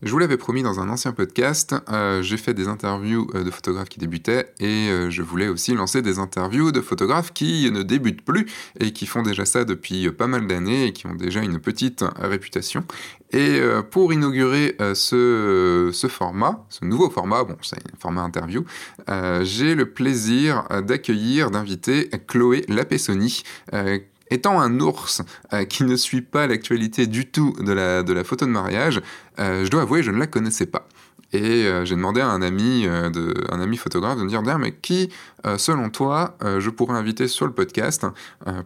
Je vous l'avais promis dans un ancien podcast, euh, j'ai fait des interviews euh, de photographes qui débutaient et euh, je voulais aussi lancer des interviews de photographes qui ne débutent plus et qui font déjà ça depuis pas mal d'années et qui ont déjà une petite réputation. Et pour inaugurer ce, ce, format, ce nouveau format, bon c'est un format interview, j'ai le plaisir d'accueillir, d'inviter Chloé Lapessoni Étant un ours euh, qui ne suit pas l'actualité du tout de la, photo de mariage, euh, je dois avouer, je ne la connaissais pas. Et euh, j'ai demandé à un ami, de, un ami photographe de me dire, mais qui, selon toi, je pourrais inviter sur le podcast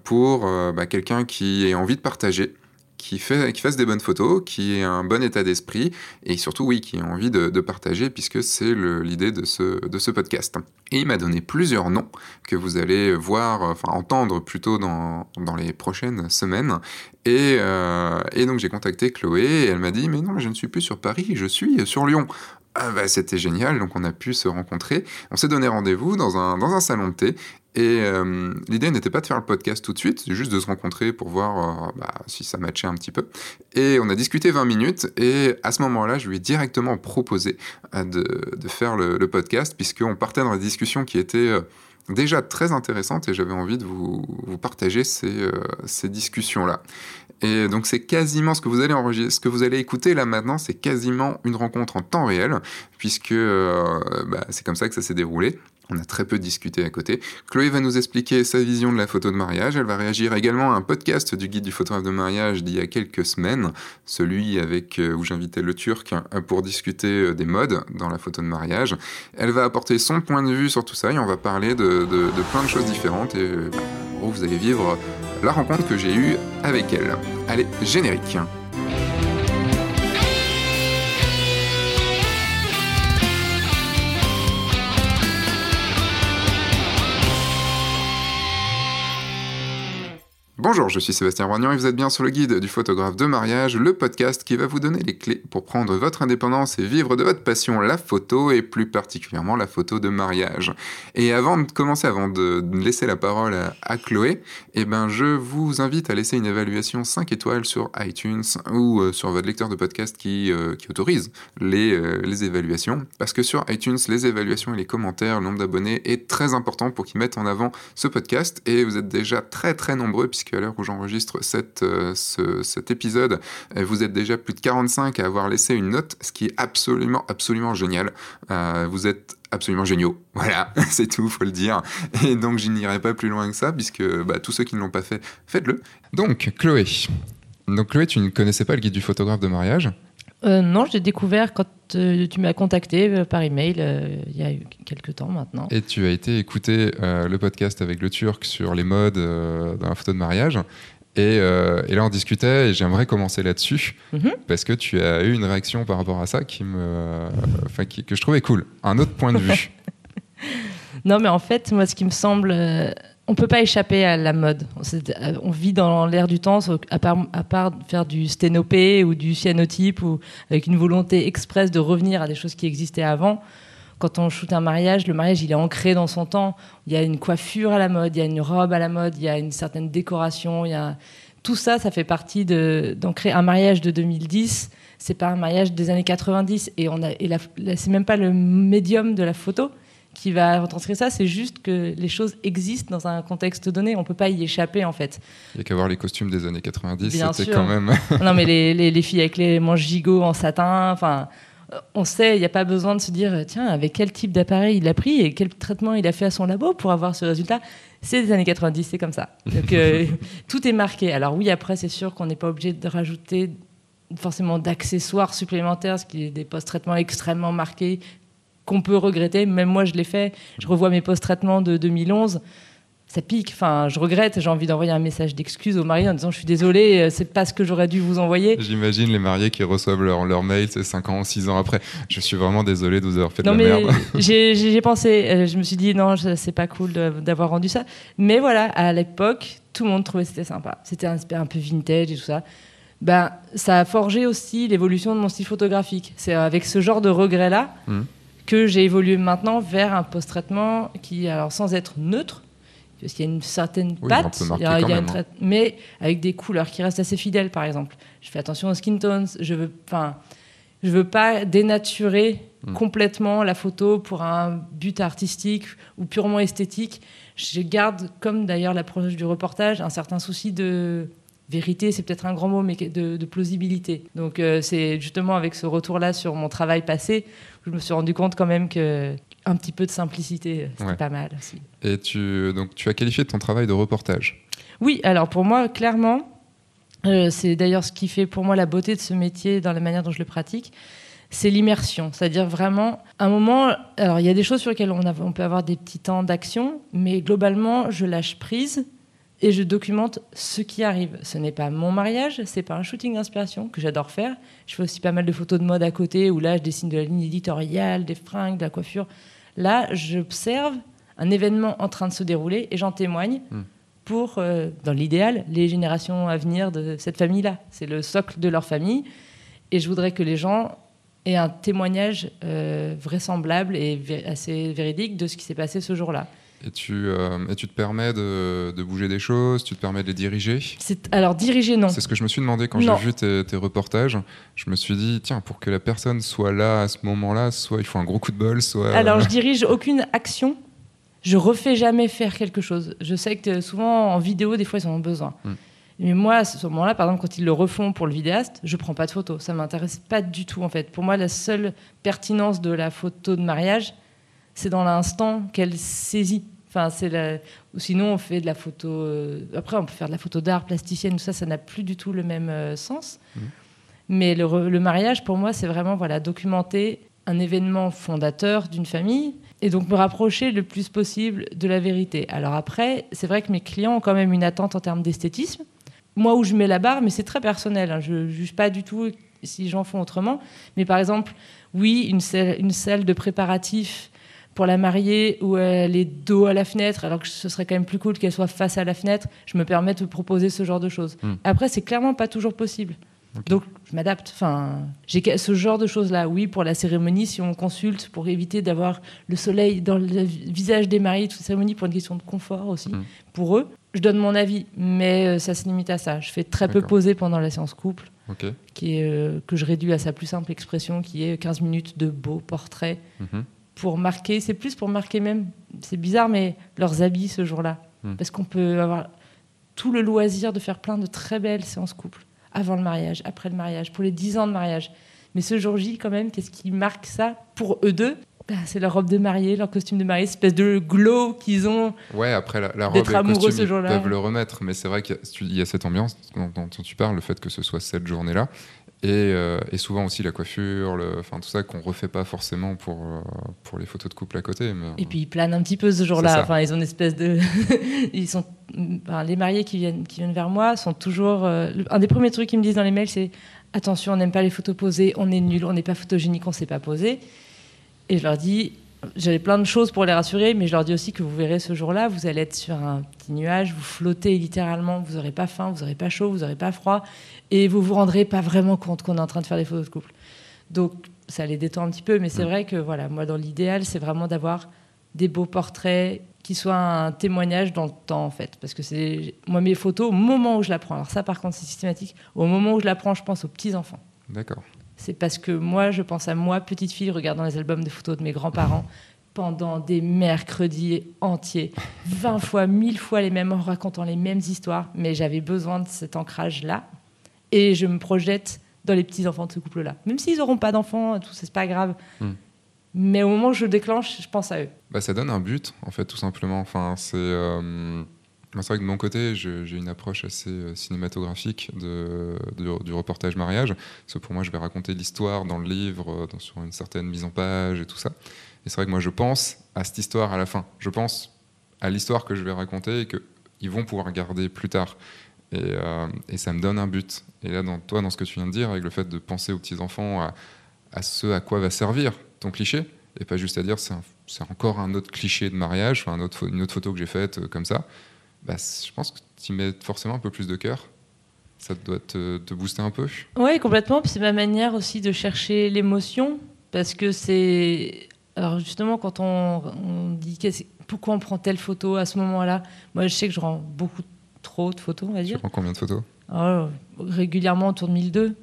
pour bah, quelqu'un qui ait envie de partager qui, fait, fasse des bonnes photos, qui ait un bon état d'esprit et surtout, oui, qui ait envie de, partager puisque c'est l'idée de ce, de ce podcast. Et il m'a donné plusieurs noms que vous allez voir, enfin entendre plutôt dans, dans les prochaines semaines. Et, euh, et donc j'ai contacté Chloé et elle m'a dit Mais non, je ne suis plus sur Paris, je suis sur Lyon. Ah bah, c'était génial, donc on a pu se rencontrer. On s'est donné rendez-vous dans un, salon de thé et euh, l'idée n'était pas de faire le podcast tout de suite, juste de se rencontrer pour voir euh, bah, si ça matchait un petit peu. Et on a discuté 20 minutes, et à ce moment-là, je lui ai directement proposé euh, de, de, faire le, podcast, puisqu'on partait dans des discussions qui étaient déjà très intéressantes, et j'avais envie de vous, partager ces, ces discussions-là. Et donc c'est quasiment ce que vous allez enregistrer, ce que vous allez écouter là maintenant, c'est quasiment une rencontre en temps réel, puisque bah, c'est comme ça que ça s'est déroulé. On a très peu discuté à côté. Chloé va nous expliquer sa vision de la photo de mariage. Elle va réagir également à un podcast du guide du photographe de mariage d'il y a quelques semaines, celui avec euh, où j'invitais le Turc euh, pour discuter euh, des modes dans la photo de mariage. Elle va apporter son point de vue sur tout ça et on va parler de, plein de choses différentes. Et en gros, vous allez vivre la rencontre que j'ai eue avec elle. Allez, générique. Bonjour, je suis Sébastien Roignan et vous êtes bien sur le guide du photographe de mariage, le podcast qui va vous donner les clés pour prendre votre indépendance et vivre de votre passion, la photo et plus particulièrement la photo de mariage. Et avant de commencer, avant de laisser la parole à, Chloé, eh ben, je vous invite à laisser une évaluation 5 étoiles sur iTunes ou euh, sur votre lecteur de podcast qui, euh, autorise les, euh, les évaluations. Parce que sur iTunes, les évaluations et les commentaires, le nombre d'abonnés est très important pour qu'ils mettent en avant ce podcast et vous êtes déjà très très nombreux puisque à l'heure où j'enregistre euh, cet épisode, euh, vous êtes déjà plus de 45 à avoir laissé une note, ce qui est absolument, absolument génial. Euh, vous êtes absolument géniaux. Voilà, c'est tout, faut le dire. Et donc, je n'irai pas plus loin que ça, puisque bah, tous ceux qui ne l'ont pas fait, faites-le. Donc, Chloé. Donc, Chloé, tu ne connaissais pas le guide du photographe de mariage euh, non, je l'ai découvert quand euh, tu m'as contacté euh, par email il y a quelques temps maintenant. Et tu as été écouter le podcast avec le Turc sur les modes dans la photo de mariage. Et, là, on discutait et j'aimerais commencer là-dessus mhm. parce que tu as eu une réaction par rapport à ça qui me, que je trouvais cool. Un autre point de vue. non, mais en fait, moi, ce qui me semble on peut pas échapper à la mode. On vit dans l'air du temps, à part, faire du sténopé ou du cyanotype, ou avec une volonté expresse de revenir à des choses qui existaient avant. Quand on shoot un mariage, le mariage, il est ancré dans son temps. Il y a une coiffure à la mode, il y a une robe à la mode, il y a une certaine décoration. Il y a... Tout ça, ça fait partie d'ancrer un mariage de 2010. C'est pas un mariage des années 90. Et, on c'est même pas le médium de la photo qui va retranscrire ça, c'est juste que les choses existent dans un contexte donné, on ne peut pas y échapper en fait. Il n'y a qu'à voir les costumes des années 90, c'était quand même... non mais les, les, filles avec les manches gigots en satin, enfin on sait, il n'y a pas besoin de se dire, tiens, avec quel type d'appareil il a pris et quel traitement il a fait à son labo pour avoir ce résultat. C'est des années 90, c'est comme ça. Donc euh, tout est marqué. Alors oui, après, c'est sûr qu'on n'est pas obligé de rajouter forcément d'accessoires supplémentaires, ce qui est des post-traitements extrêmement marqués, qu'on peut regretter. Même moi, je l'ai fait. Je revois mes post-traitements de 2011. Ça pique. Enfin, je regrette. J'ai envie d'envoyer un message d'excuse aux mariés en disant je suis désolé, euh, c'est pas ce que j'aurais dû vous envoyer. J'imagine les mariés qui reçoivent leur, leur mail, c'est 5 ans, 6 ans après. Je suis vraiment désolé de vous avoir fait de la merde. J'ai pensé. Euh, je me suis dit non, c'est pas cool d'avoir rendu ça. Mais voilà, à l'époque, tout le monde trouvait que c'était sympa. C'était un, un peu vintage et tout ça. Ben, ça a forgé aussi l'évolution de mon style photographique. C'est avec ce genre de regret-là. Mmh que j'ai évolué maintenant vers un post-traitement qui, alors sans être neutre, parce qu'il y a une certaine patte, mais avec des couleurs qui restent assez fidèles, par exemple. Je fais attention aux skin tones, je veux, enfin, Je veux pas dénaturer Mm. complètement la photo pour un but artistique ou purement esthétique. Je garde, comme d'ailleurs l'approche du reportage, un certain souci de vérité, c'est peut-être un grand mot, mais de, de plausibilité. Donc euh, c'est justement avec ce retour-là sur mon travail passé, je me suis rendu compte quand même que un petit peu de simplicité, c'était Ouais. pas mal aussi. Et tu, donc, tu as qualifié ton travail de reportage. Oui, alors pour moi, clairement, euh, c'est d'ailleurs ce qui fait pour moi la beauté de ce métier dans la manière dont je le pratique, c'est l'immersion. C'est-à-dire vraiment, un moment, alors il y a des choses sur lesquelles on, a- on peut avoir des petits temps d'action, mais globalement, je lâche prise et je documente ce qui arrive. Ce n'est pas mon mariage, c'est pas un shooting d'inspiration que j'adore faire. Je fais aussi pas mal de photos de mode à côté où là, je dessine de la ligne éditoriale, des fringues, de la coiffure. Là, j'observe un événement en train de se dérouler et j'en témoigne Hmm. pour, euh, dans l'idéal, les générations à venir de cette famille-là. C'est le socle de leur famille. Et je voudrais que les gens aient un témoignage euh, vraisemblable et assez véridique de ce qui s'est passé ce jour-là. Et tu, euh, et tu te permets de, de bouger des choses, tu te permets de les diriger. Alors, diriger, non. C'est ce que je me suis demandé quand j'ai vu tes, tes reportages. Je me suis dit, tiens, pour que la personne soit là à ce moment-là, soit il faut un gros coup de bol, soit. Alors, je dirige aucune action. Je refais jamais faire quelque chose. Je sais que euh, souvent en vidéo, des fois, ils en ont besoin. Mm. Mais moi, à ce moment-là, par exemple, quand ils le refont pour le vidéaste, je prends pas de photo. Ça m'intéresse pas du tout, en fait. Pour moi, la seule pertinence de la photo de mariage, c'est dans l'instant qu'elle saisit. Enfin, c'est la... Ou sinon, on fait de la photo. euh, Après, on peut faire de la photo d'art, plasticienne, tout ça, ça n'a plus du tout le même euh, sens. Mhm. Mais le, re- le mariage, pour moi, c'est vraiment voilà, documenter un événement fondateur d'une famille et donc me rapprocher le plus possible de la vérité. Alors après, c'est vrai que mes clients ont quand même une attente en termes d'esthétisme. Moi, où je mets la barre, mais c'est très personnel. hein, je ne juge pas du tout si gens font autrement. Mais par exemple, oui, une salle, une salle de préparatifs pour la mariée où elle est dos à la fenêtre, alors que ce serait quand même plus cool qu'elle soit face à la fenêtre, je me permets de proposer ce genre de choses. Hmm. Après, c'est clairement pas toujours possible. Donc, je m'adapte. Enfin, j'ai ce genre de choses-là. Oui, pour la cérémonie, si on consulte pour éviter d'avoir le soleil dans le visage des mariés, toute cérémonie, pour une question de confort aussi, Hmm. pour eux, je donne mon avis, mais euh, ça se limite à ça. Je fais très peu poser pendant la séance couple, qui est, euh, que je réduis à sa plus simple expression, qui est 15 minutes de beaux portraits Mhm. Pour marquer, c'est plus pour marquer même, c'est bizarre, mais leurs habits ce jour-là. Hmm. Parce qu'on peut avoir tout le loisir de faire plein de très belles séances couple, avant le mariage, après le mariage, pour les 10 ans de mariage. Mais ce jour J, quand même, qu'est-ce qui marque ça pour eux deux? Bah, C'est leur robe de mariée, leur costume de mariée, cette espèce de glow qu'ils ont. Ouais, après la, la robe et le costume, ce ils peuvent le remettre, mais c'est vrai qu'il y, a- il y a cette ambiance dont, dont tu parles, le fait que ce soit cette journée-là, et, euh, et souvent aussi la coiffure, le- enfin tout ça qu'on refait pas forcément pour, euh, pour les photos de couple à côté. Mais, Et puis ils planent un petit peu ce jour-là. Enfin, ils ont une espèce de. ils sont. enfin, les mariés qui viennent, qui viennent vers moi sont toujours. euh, Un des premiers trucs qu'ils me disent dans les mails, c'est attention, on n'aime pas les photos posées, on est nul, on n'est pas photogénique, on sait pas poser. Et je leur dis. J'avais plein de choses pour les rassurer, mais je leur dis aussi que vous verrez ce jour-là, vous allez être sur un petit nuage, vous flottez littéralement, vous n'aurez pas faim, vous n'aurez pas chaud, vous n'aurez pas froid, et vous vous rendrez pas vraiment compte qu'on est en train de faire des photos de couple. Donc ça les détend un petit peu, mais c'est Mm. vrai que voilà, moi dans l'idéal, c'est vraiment d'avoir des beaux portraits qui soient un témoignage dans le temps en fait, parce que c'est moi mes photos au moment où je la prends. Alors ça par contre c'est systématique. Au moment où je la prends, je pense aux petits enfants. D'accord. C'est parce que moi, je pense à moi, petite fille, regardant les albums de photos de mes grands-parents pendant des mercredis entiers, 20 fois, 1000 fois les mêmes, en racontant les mêmes histoires. Mais j'avais besoin de cet ancrage-là. Et je me projette dans les petits-enfants de ce couple-là. Même s'ils n'auront pas d'enfants, tout ça, c'est pas grave. Hmm. Mais au moment où je déclenche, je pense à eux. Bah, ça donne un but, en fait, tout simplement. Enfin, c'est, euh, c'est vrai que de mon côté, j'ai une approche assez euh, cinématographique du reportage mariage. Parce pour moi, je vais raconter l'histoire dans le livre, euh, sur une certaine mise en page et tout ça. Et c'est vrai que moi, je pense à cette histoire à la fin. Je pense à l'histoire que je vais raconter et qu'ils vont pouvoir regarder plus tard. Et, euh, et ça me donne un but. Et là, dans, toi, dans ce que tu viens de dire, avec le fait de penser aux petits-enfants, à, ce à quoi va servir ton cliché, et pas juste à dire c'est encore un autre cliché de mariage, enfin, une autre photo que j'ai faite comme ça, bah, je pense que tu y mets forcément un peu plus de cœur. Ça doit te, te booster un peu. Oui, complètement. Puis c'est ma manière aussi de chercher l'émotion. Parce que c'est. Alors, justement, quand on, on dit pourquoi on prend telle photo à ce moment-là, moi, je sais que je rends beaucoup trop de photos, on va Tu dire. prends combien de photos? Oh, régulièrement autour de 1002.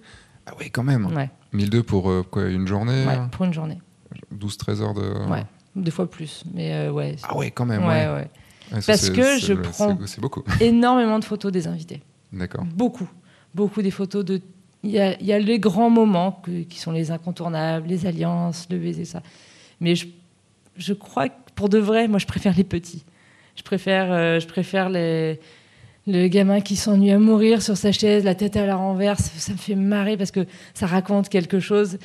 Ah oui, quand même. Ouais. 1002 pour euh, quoi Une journée Ouais, pour une journée. 12-13 heures de. Ouais, des fois plus. Mais euh, ouais. Ah ouais, quand même. Ouais, ouais. ouais. Ça, Parce que je prends- beaucoup. Énormément de photos des invités. D'accord. Beaucoup. Beaucoup des photos de. Il y a, il y a les grands moments que- qui sont les incontournables, les alliances, le baiser, ça. Mais je, je crois que pour de vrai, moi, je préfère les petits. Je préfère, euh, je préfère les, le gamin qui s'ennuie à mourir sur sa chaise, la tête à la renverse. Ça me fait marrer parce que ça raconte quelque chose.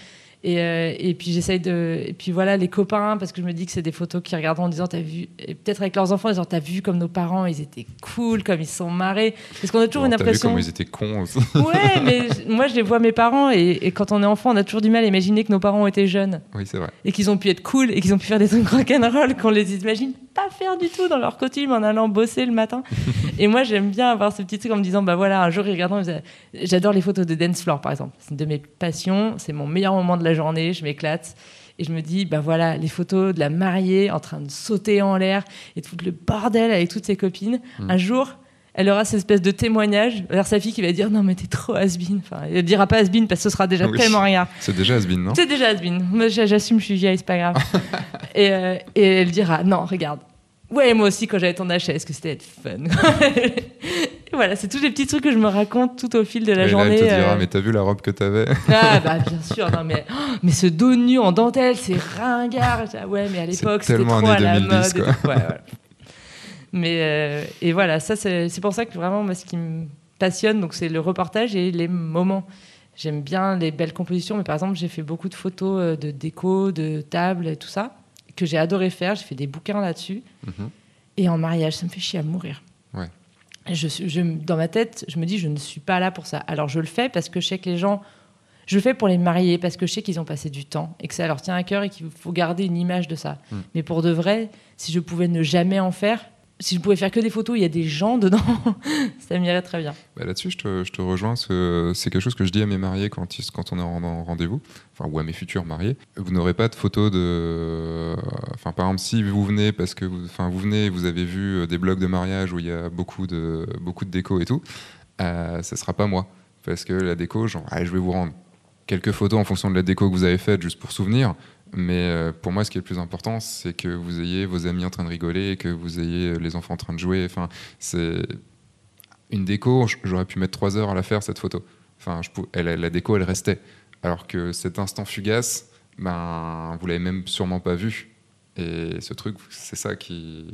Et, euh, et puis j'essaye de. Et puis voilà, les copains, parce que je me dis que c'est des photos qui regarderont en disant T'as vu. Peut-être avec leurs enfants, en disant T'as vu comme nos parents, ils étaient cool, comme ils sont marrés. Parce qu'on a toujours Bon, une T'as vu impression. comment ils étaient cons aussi. Ouais, mais moi je les vois mes parents et, et quand on est enfant, on a toujours du mal à imaginer que nos parents ont été jeunes Oui, c'est vrai. et qu'ils ont pu être cool et qu'ils ont pu faire des trucs rock'n'roll qu'on les imagine pas faire du tout dans leur costume en allant bosser le matin. et moi j'aime bien avoir ce petit truc en me disant bah voilà un jour ils regardent, ils disaient, j'adore les photos de dance floor par exemple, c'est une de mes passions, c'est mon meilleur moment de la journée, je m'éclate. Et je me dis, bah voilà, les photos de la mariée en train de sauter en l'air et tout le bordel avec toutes ses copines. Mm. Un jour, elle aura cette espèce de témoignage vers sa fille qui va dire non mais t'es trop has Enfin, elle dira pas has parce que ce sera déjà Oui. tellement rien. C'est déjà Asbin, non? C'est déjà has Moi j'a- j'assume, je suis vieille, c'est pas grave. et, euh, et elle dira non, regarde. Ouais, moi aussi quand j'avais ton âge, est-ce que c'était être fun? Voilà, c'est tous les petits trucs que je me raconte tout au fil de la Et là, journée. elle te dira, euh. mais t'as vu la robe que t'avais? Ah bah bien sûr, non mais, oh, mais ce dos nu en dentelle, c'est ringard. Ah Ouais, mais à l'époque, c'était trop à la 2010, mode. et quoi. tout. Ouais, voilà. Mais euh, et voilà, ça c'est pour ça que vraiment moi ce qui me passionne, donc c'est le reportage et les moments. J'aime bien les belles compositions, mais par exemple j'ai fait beaucoup de photos euh, de déco, de tables et tout ça que j'ai adoré faire. J'ai fait des bouquins là-dessus. Mhm. Et en mariage, ça me fait chier à mourir. Ouais. Je, je- dans ma tête, je me dis, je ne suis pas là pour ça. Alors je le fais parce que je sais que les gens. Je le fais pour les mariés parce que je sais qu'ils ont passé du temps et que ça leur tient à cœur et qu'il faut garder une image de ça. Mm. Mais pour de vrai, si je pouvais ne jamais en faire, si je pouvais faire que des photos, il y a des gens dedans, ça m'irait très bien. Bah, Là-dessus, je te, rejoins. ce- C'est quelque chose que je dis à mes mariés quand, on est en, en rendez-vous, enfin, ou à mes futurs mariés. Vous n'aurez pas de photos de. Enfin, par exemple, si vous venez parce que vous, enfin, vous venez, vous avez vu euh, des blogs de mariage où il y a beaucoup de, beaucoup de déco et tout, euh, ce sera pas moi. Parce que la déco, je vais vous rendre quelques photos en fonction de la déco que vous avez faite, juste pour souvenir. Mais euh, pour moi, ce qui est le plus important, c'est que vous ayez vos amis en train de rigoler, que vous ayez euh, les enfants en train de jouer. Enfin, c'est une déco. J'aurais pu mettre trois heures à la faire cette photo. Enfin, je elle, la déco, elle restait. Alors que cet instant fugace, ben, vous l'avez même sûrement pas vu. Et ce truc, c'est ça qui.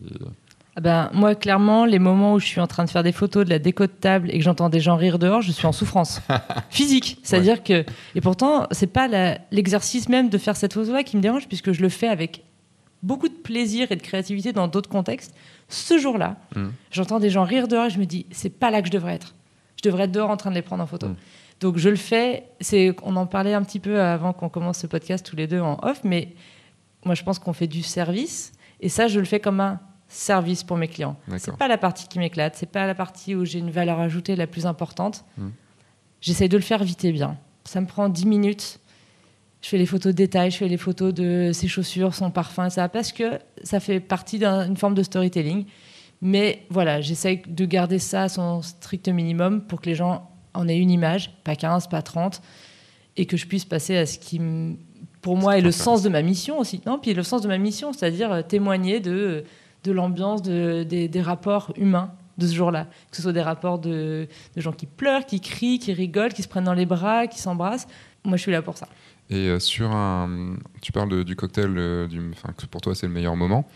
Ah ben, moi, clairement, les moments où je suis en train de faire des photos de la déco de table et que j'entends des gens rire dehors, je suis en souffrance physique. C'est-à-dire que. Et pourtant, c'est pas l'exercice même de faire cette photo-là qui me dérange, puisque je le fais avec beaucoup de plaisir et de créativité dans d'autres contextes. Ce jour-là, Mm. j'entends des gens rire dehors et je me dis, c'est pas là que je devrais être. Je devrais être dehors en train de les prendre en photo. Mm. Donc je le fais. C'est, on en parlait un petit peu avant qu'on commence ce podcast tous les deux en off, mais moi je pense qu'on fait du service et ça je le fais comme un service pour mes clients. C'est pas la partie qui m'éclate, c'est pas la partie où j'ai une valeur ajoutée la plus importante. Mm. J'essaye de le faire vite et bien. Ça me prend 10 minutes. Je fais les photos de détail, je fais les photos de ses chaussures, son parfum, ça, parce que ça fait partie d'une forme de storytelling. Mais voilà, j'essaye de garder ça à son strict minimum pour que les gens en aient une image, pas 15, pas 30, et que je puisse passer à ce qui, pour moi, est le sens de ma mission aussi. Non, puis le sens de ma mission, c'est-à-dire euh, témoigner de, de l'ambiance, de, des, rapports humains de ce jour-là. Que ce soit des rapports de, gens qui pleurent, qui crient, qui rigolent, qui se prennent dans les bras, qui s'embrassent. Moi, je suis là pour ça. Et euh, sur un. Tu parles du cocktail, euh, du, enfin, que pour toi, c'est le meilleur moment.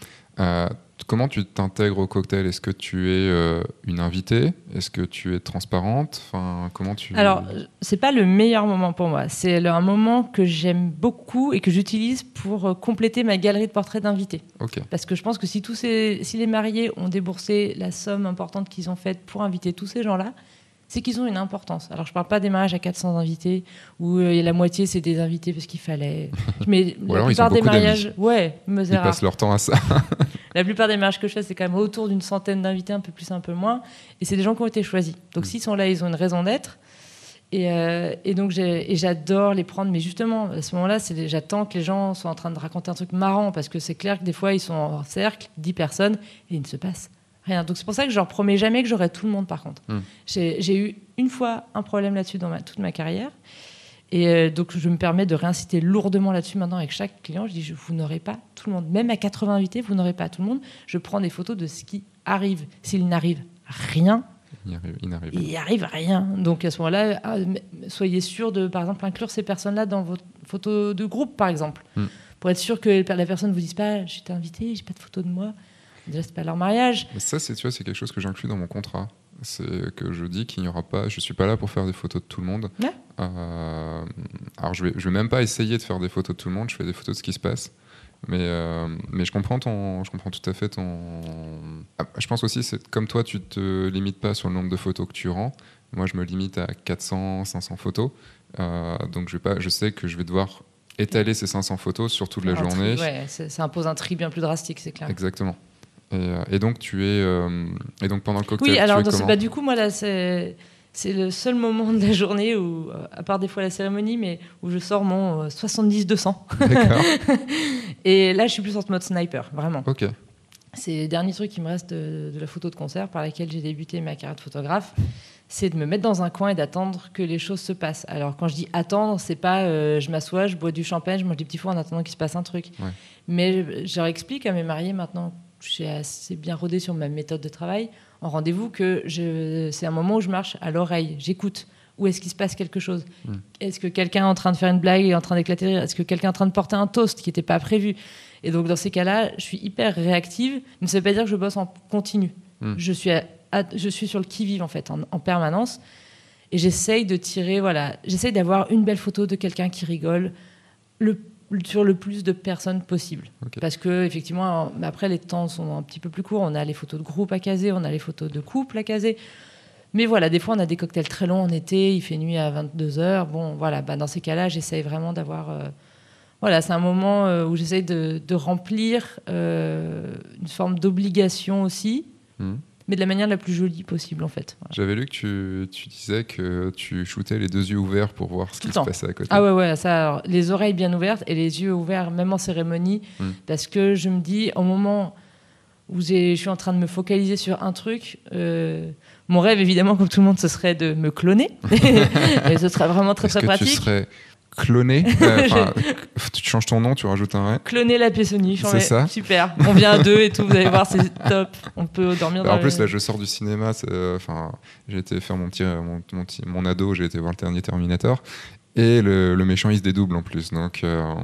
Euh, comment tu t'intègres au cocktail? Est-ce que tu es euh, une invitée? Est-ce que tu es transparente? Enfin, comment tu. Alors, c'est pas le meilleur moment pour moi. C'est un moment que j'aime beaucoup et que j'utilise pour euh, compléter ma galerie de portraits d'invités. Parce que je pense que si, tous ces, si les mariés ont déboursé la somme importante qu'ils ont faite pour inviter tous ces gens-là, c'est qu'ils ont une importance. Alors, je parle pas des mariages à 400 invités où euh, la moitié, c'est des invités parce qu'il fallait. Mais Ou la alors, ils plupart ont des mariages. Ouais, mais Ils rare. passent leur temps à ça. La plupart des mariages que je fais, c'est quand même autour d'une centaine d'invités, un peu plus, un peu moins. Et c'est des gens qui ont été choisis. Donc Mm. s'ils sont là, ils ont une raison d'être. Et, euh, et donc j'adore les prendre. Mais justement, à ce moment-là, j'attends que les gens soient en train de raconter un truc marrant. Parce que c'est clair que des fois, ils sont en cercle, 10 personnes, et il ne se passe rien. Donc c'est pour ça que je leur promets jamais que j'aurai tout le monde, par contre. Mm. J'ai j'ai eu une fois un problème là-dessus dans ma, toute ma carrière. Et euh, donc, je me permets de réinciter lourdement là-dessus maintenant avec chaque client. Je dis, je, vous n'aurez pas tout le monde. Même à 80 invités, vous n'aurez pas tout le monde. Je prends des photos de ce qui arrive. S'il n'arrive rien, il arrive, il arrive rien. Donc à ce moment-là, ah, soyez sûr de, par exemple, inclure ces personnes-là dans votre photo de groupe, par exemple, Hmm. pour être sûr que la personne ne vous dise pas, j'étais invité, j'ai pas de photo de moi. Déjà, c'est pas leur mariage. Mais ça, c'est tu vois, c'est quelque chose que j'inclus dans mon contrat. C'est que je dis qu'il n'y aura pas. Je suis pas là pour faire des photos de tout le monde. Ouais. Euh, alors je vais, je vais même pas essayer de faire des photos de tout le monde. Je fais des photos de ce qui se passe. Mais, euh, mais je comprends ton, je comprends tout à fait ton. Ah, je pense aussi, c'est comme toi, tu te limites pas sur le nombre de photos que tu rends. Moi, je me limite à 400, 500 photos. Euh, donc je vais pas, je sais que je vais devoir étaler ces 500 photos sur toute la Un tri- journée. ouais, c'est- ça impose un tri bien plus drastique, c'est clair. Exactement. Et, euh, et donc tu es euh, et donc pendant le cocktail Oui, tu alors es dans ce- bah, du coup, moi là, c'est c'est le seul moment de la journée où, euh, à part des fois la cérémonie, mais où je sors mon euh, 70-200. D'accord. Et là, je suis plus en mode sniper, vraiment. Ok. C'est le dernier truc qui me reste de, de la photo de concert par laquelle j'ai débuté ma carrière de photographe. C'est de me mettre dans un coin et d'attendre que les choses se passent. Alors, quand je dis attendre, c'est pas euh, je m'assois, je bois du champagne, je mange des petits fours en attendant qu'il se passe un truc. Ouais. Mais je leur explique à mes mariés maintenant, suis assez bien rodée sur ma méthode de travail, en rendez-vous, que je- c'est un moment où je marche à l'oreille, j'écoute. Où est-ce qu'il se passe quelque chose Mm. Est-ce que quelqu'un est en train de faire une blague et est en train d'éclater Est-ce que quelqu'un est en train de porter un toast qui n'était pas prévu? Et donc, dans ces cas-là, je suis hyper réactive, mais ça ne veut pas dire que je bosse en continu. Mm. Je, suis à- à- je suis sur le qui-vive, en fait, en, en permanence. Et j'essaye de tirer, voilà, j'essaye d'avoir une belle photo de quelqu'un qui rigole le, sur le plus de personnes possible. Parce que, effectivement, après, les temps sont un petit peu plus courts. On a les photos de groupe à caser, on a les photos de couple à caser. Mais voilà, des fois, on a des cocktails très longs en été, il fait nuit à 22h. Bon, voilà, bah, dans ces cas-là, j'essaye vraiment d'avoir. euh, voilà, c'est un moment euh, où j'essaye de, de remplir euh, une forme d'obligation aussi, Mhm. Mais de la manière la plus jolie possible, en fait. Voilà. J'avais lu que tu, tu disais que tu shootais les deux yeux ouverts pour voir ce Tout qui le se temps. passait à côté. Ah ouais, ouais, ça, alors, les oreilles bien ouvertes et les yeux ouverts, même en cérémonie, Mm. parce que je me dis, au moment où je suis en train de me focaliser sur un truc, euh, mon rêve, évidemment, comme tout le monde, ce serait de me cloner. et ce serait vraiment très, très que tu pratique. serais cloné Euh, Tu changes ton nom, tu rajoutes un « Cloner la Pessoni, C'est ça. super. On vient à deux et tout, vous allez voir, c'est top. On peut dormir dans En plus, là, je sors du cinéma. euh, j'ai été faire mon petit, mon, mon petit- mon ado. J'ai été voir le dernier Terminator. Et le, le méchant, il se dédouble en plus. Donc, euh,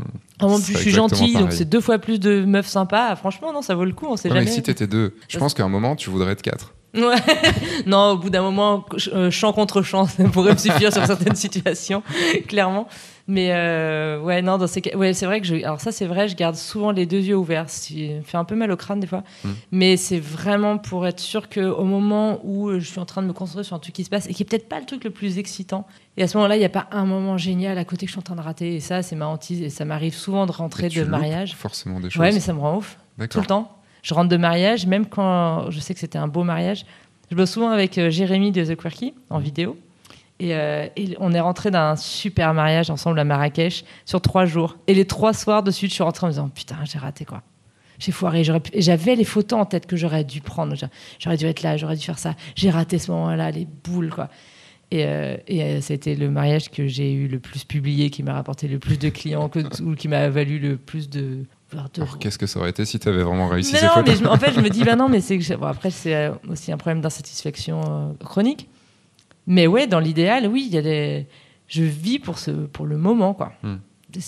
Ah, c'est puis je suis gentille, donc pareil. c'est deux fois plus de meufs sympas. Ah, Franchement, non, ça vaut le coup, on sait ouais, mais jamais. si t'étais deux, je pense qu'à un moment, tu voudrais être quatre. Ouais. non, au bout d'un moment, euh, champ contre champ, ça pourrait me suffire sur certaines situations, clairement. Mais euh, ouais, non, dans ces cas, ouais, c'est vrai que je, alors ça, c'est vrai, je garde souvent les deux yeux ouverts. Ça me fait un peu mal au crâne des fois, Mm. mais c'est vraiment pour être sûr que au moment où je suis en train de me concentrer sur un truc qui se passe et qui est peut-être pas le truc le plus excitant, et à ce moment-là, il n'y a pas un moment génial à côté que je suis en train de rater. Et ça, c'est ma hantise et ça m'arrive souvent de rentrer Et tu de loupes mariage. Forcément des choses. Ouais, mais ça me rend ouf tout le temps. Je rentre de mariage, même quand je sais que c'était un beau mariage. Je bosse souvent avec euh, Jérémy de The Quirky en vidéo. Et, euh, et on est rentré d'un super mariage ensemble à Marrakech sur trois jours. Et les trois soirs de suite, je suis rentrée en me disant Putain, j'ai raté quoi. J'ai foiré. J'avais les photos en tête que j'aurais dû prendre. J'a- J'aurais dû être là, j'aurais dû faire ça. J'ai raté ce moment-là, les boules quoi. Et, euh, et euh, c'était le mariage que j'ai eu le plus publié, qui m'a rapporté le plus de clients, que, ou qui m'a valu le plus de. Alors, qu'est-ce que ça aurait été si t'avais vraiment réussi mais ces non, photos mais je- en fait, je me dis, bah non, mais c'est que. Bon, après, c'est aussi un problème d'insatisfaction chronique. Mais ouais, dans l'idéal, oui, il y a des. Je vis pour, ce, pour le moment, quoi. Hmm.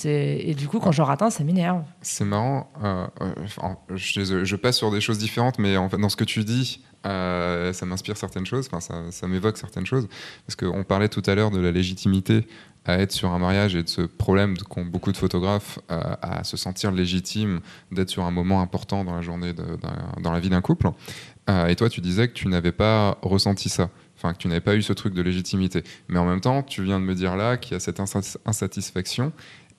Et du coup, quand j'en rate un, ça m'énerve. C'est marrant. euh, euh, enfin, je, passe sur des choses différentes, mais en fait, dans ce que tu dis, euh, ça m'inspire certaines choses. Enfin, ça, ça m'évoque certaines choses. Parce qu'on parlait tout à l'heure de la légitimité à être sur un mariage et de ce problème qu'ont beaucoup de photographes euh, à se sentir légitime d'être sur un moment important dans la journée, de- dans la vie d'un couple. Euh, et toi, tu disais que tu n'avais pas ressenti ça. Enfin, que tu n'avais pas eu ce truc de légitimité. Mais en même temps, tu viens de me dire là qu'il y a cette insat- insatisfaction.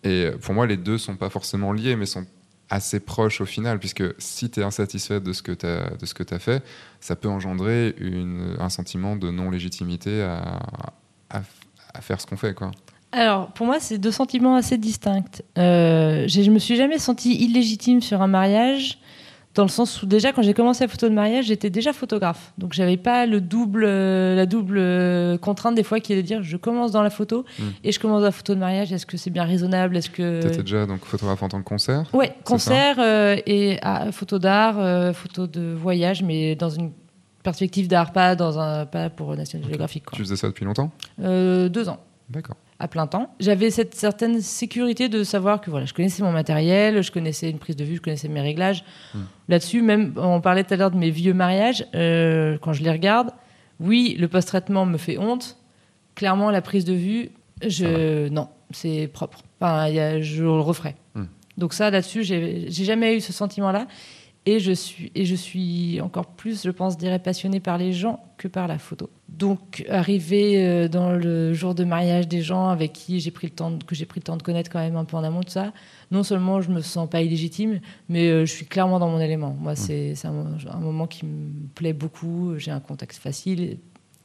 Et pour moi, les deux sont pas forcément liés, mais sont assez proches au final, puisque si tu es insatisfait de ce que tu as, fait, ça peut engendrer un sentiment de non-légitimité à, à, faire ce qu'on fait. Quoi. Alors, pour moi, c'est deux sentiments assez distincts. Euh, je me suis jamais sentie illégitime sur un mariage, dans le sens où déjà quand j'ai commencé la photo de mariage, j'étais déjà photographe. Donc j'avais pas le double, euh, la double euh, contrainte des fois qui est de dire je commence dans la photo Mm. et je commence dans la photo de mariage. Est-ce que c'est bien raisonnable? Est-ce que Tu étais déjà donc photographe en tant que concert? Ouais concert euh, et ah, photo d'art, photo de voyage, mais dans une perspective d'art, pas dans un pas pour National Geographic. quoi. Tu faisais ça depuis longtemps? Deux ans D'accord. À plein temps. J'avais cette certaine sécurité de savoir que voilà, je connaissais mon matériel, je connaissais une prise de vue, je connaissais mes réglages. Hmm. Là-dessus, même, on parlait tout à l'heure de mes vieux mariages, euh, quand je les regarde, oui, le post-traitement me fait honte. Clairement, la prise de vue, je... non, c'est propre. Enfin, y a- je le referai. Hmm. Donc ça, là-dessus, j'ai j'ai jamais eu ce sentiment-là. Et je, suis, et je suis encore plus, je pense, dirais, passionnée par les gens que par la photo. Donc, arriver euh, dans le jour de mariage des gens avec qui j'ai pris le temps, de- que j'ai pris le temps de connaître quand même un peu en amont de ça, non seulement je me sens pas illégitime, mais euh, je suis clairement dans mon élément. Moi, c'est c'est un, mo- un moment qui me plaît beaucoup. J'ai un contexte facile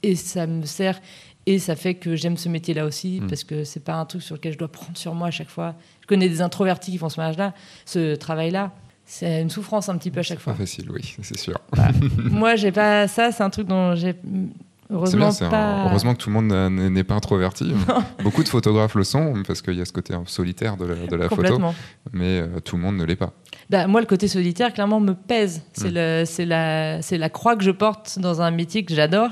et, ça me sert et ça fait que j'aime ce métier-là aussi Mm. parce que c'est pas un truc sur lequel je dois prendre sur moi à chaque fois. Je connais des introvertis qui font ce mariage-là, ce travail-là. C'est une souffrance un petit peu à chaque Pas fois. facile, oui, c'est sûr. Moi, j'ai pas ça. C'est un truc dont j'ai heureusement bien, c'est un- pas. heureusement que tout le monde n'est pas introverti. Beaucoup de photographes le sont, parce qu'il y a ce côté solitaire de la, de la photo, mais euh, tout le monde ne l'est pas. Bah, moi, le côté solitaire, clairement, me pèse. C'est Mm. le, c'est la, c'est la croix que je porte dans un métier que j'adore.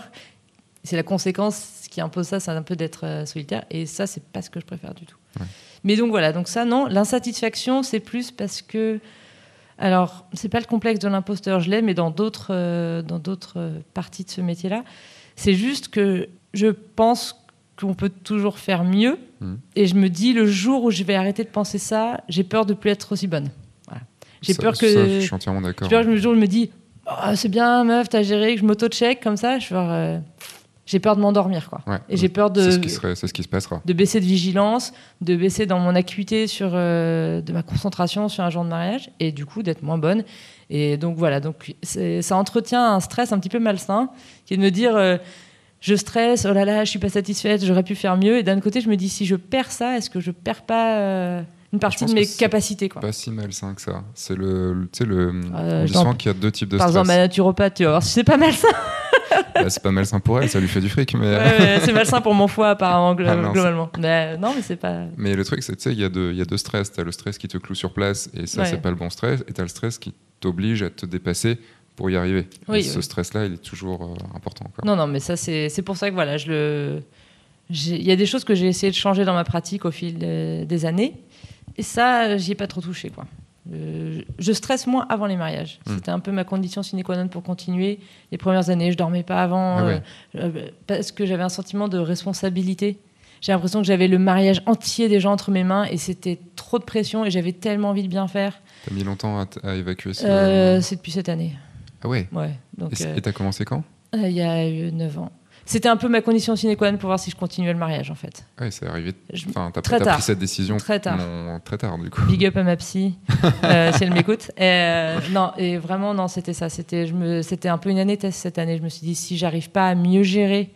C'est la conséquence qui impose ça, c'est un peu d'être euh, solitaire. Et ça, c'est pas ce que je préfère du tout. Ouais. Mais donc voilà, donc ça, non. L'insatisfaction, c'est plus parce que. Alors, c'est pas le complexe de l'imposteur, je l'ai, mais dans d'autres, euh, dans d'autres euh, parties de ce métier-là, c'est juste que je pense qu'on peut toujours faire mieux. Mhm. Et je me dis, le jour où je vais arrêter de penser ça, j'ai peur de plus être aussi bonne. Voilà. J'ai peur que. ça, je suis entièrement d'accord. j'ai peur que le jour où je me dis, Oh, c'est bien, meuf, t'as géré, que je m'auto-check comme ça, je vais j'ai peur de m'endormir, quoi. Ouais. Et j'ai peur de, C'est ce, qui serait- c'est ce qui se passera. de baisser de vigilance, de baisser dans mon acuité sur euh, de ma concentration sur un jour de mariage, et du coup d'être moins bonne. Et donc voilà, donc ça entretient un stress un petit peu malsain, qui est de me dire, euh, je stresse, oh là là, je suis pas satisfaite, j'aurais pu faire mieux. Et d'un côté, je me dis, si je perds ça, est-ce que je perds pas euh, une partie de mes capacités, quoi? Pas si malsain que ça. C'est le, tu sais, le, Euh, on dit j'en- souvent qu'il y a deux types de Par exemple, stress. ma naturopathe, tu vas voir si c'est pas malsain. Bah, c'est pas malsain pour elle, ça lui fait du fric, mais. Ouais, c'est malsain pour mon foie, apparemment, glo- Ah, non, globalement. Mais, euh, non, mais c'est pas. Mais le truc, c'est tu sais, il y, a deux- y a deux stress. Tu as le stress qui te cloue sur place, et ça, Ouais. c'est pas le bon stress. Et tu as le stress qui t'oblige à te dépasser pour y arriver. Oui, et ce oui. stress-là, il est toujours euh, important. Quoi. Non, non, mais ça, c'est pour ça que voilà, je le. j'ai- Il y a des choses que j'ai essayé de changer dans ma pratique au fil euh, des années. Et ça, j'y ai pas trop touché, quoi. Euh, je stresse moins avant les mariages. Hmm. C'était un peu ma condition sine qua non pour continuer. Les premières années, je dormais pas avant Ah ouais. euh, euh, parce que j'avais un sentiment de responsabilité. J'ai l'impression que j'avais le mariage entier des gens entre mes mains et c'était trop de pression et j'avais tellement envie de bien faire. T'as mis longtemps à, évacuer ce. Euh, c'est depuis cette année. Ah ouais. Ouais. Donc, Et t'as commencé quand? il y a eu 9 ans. C'était un peu ma condition sine qua non pour voir si je continuais le mariage, en fait. Ouais, c'est arrivé. Enfin, t'as très tard. pris cette décision Très tard. non, très tard, du coup. Big up à ma psy, euh, si elle m'écoute. Euh, non, et vraiment, non, c'était ça. C'était, je me, c'était un peu une année test cette année. Je me suis dit, si j'arrive pas à mieux gérer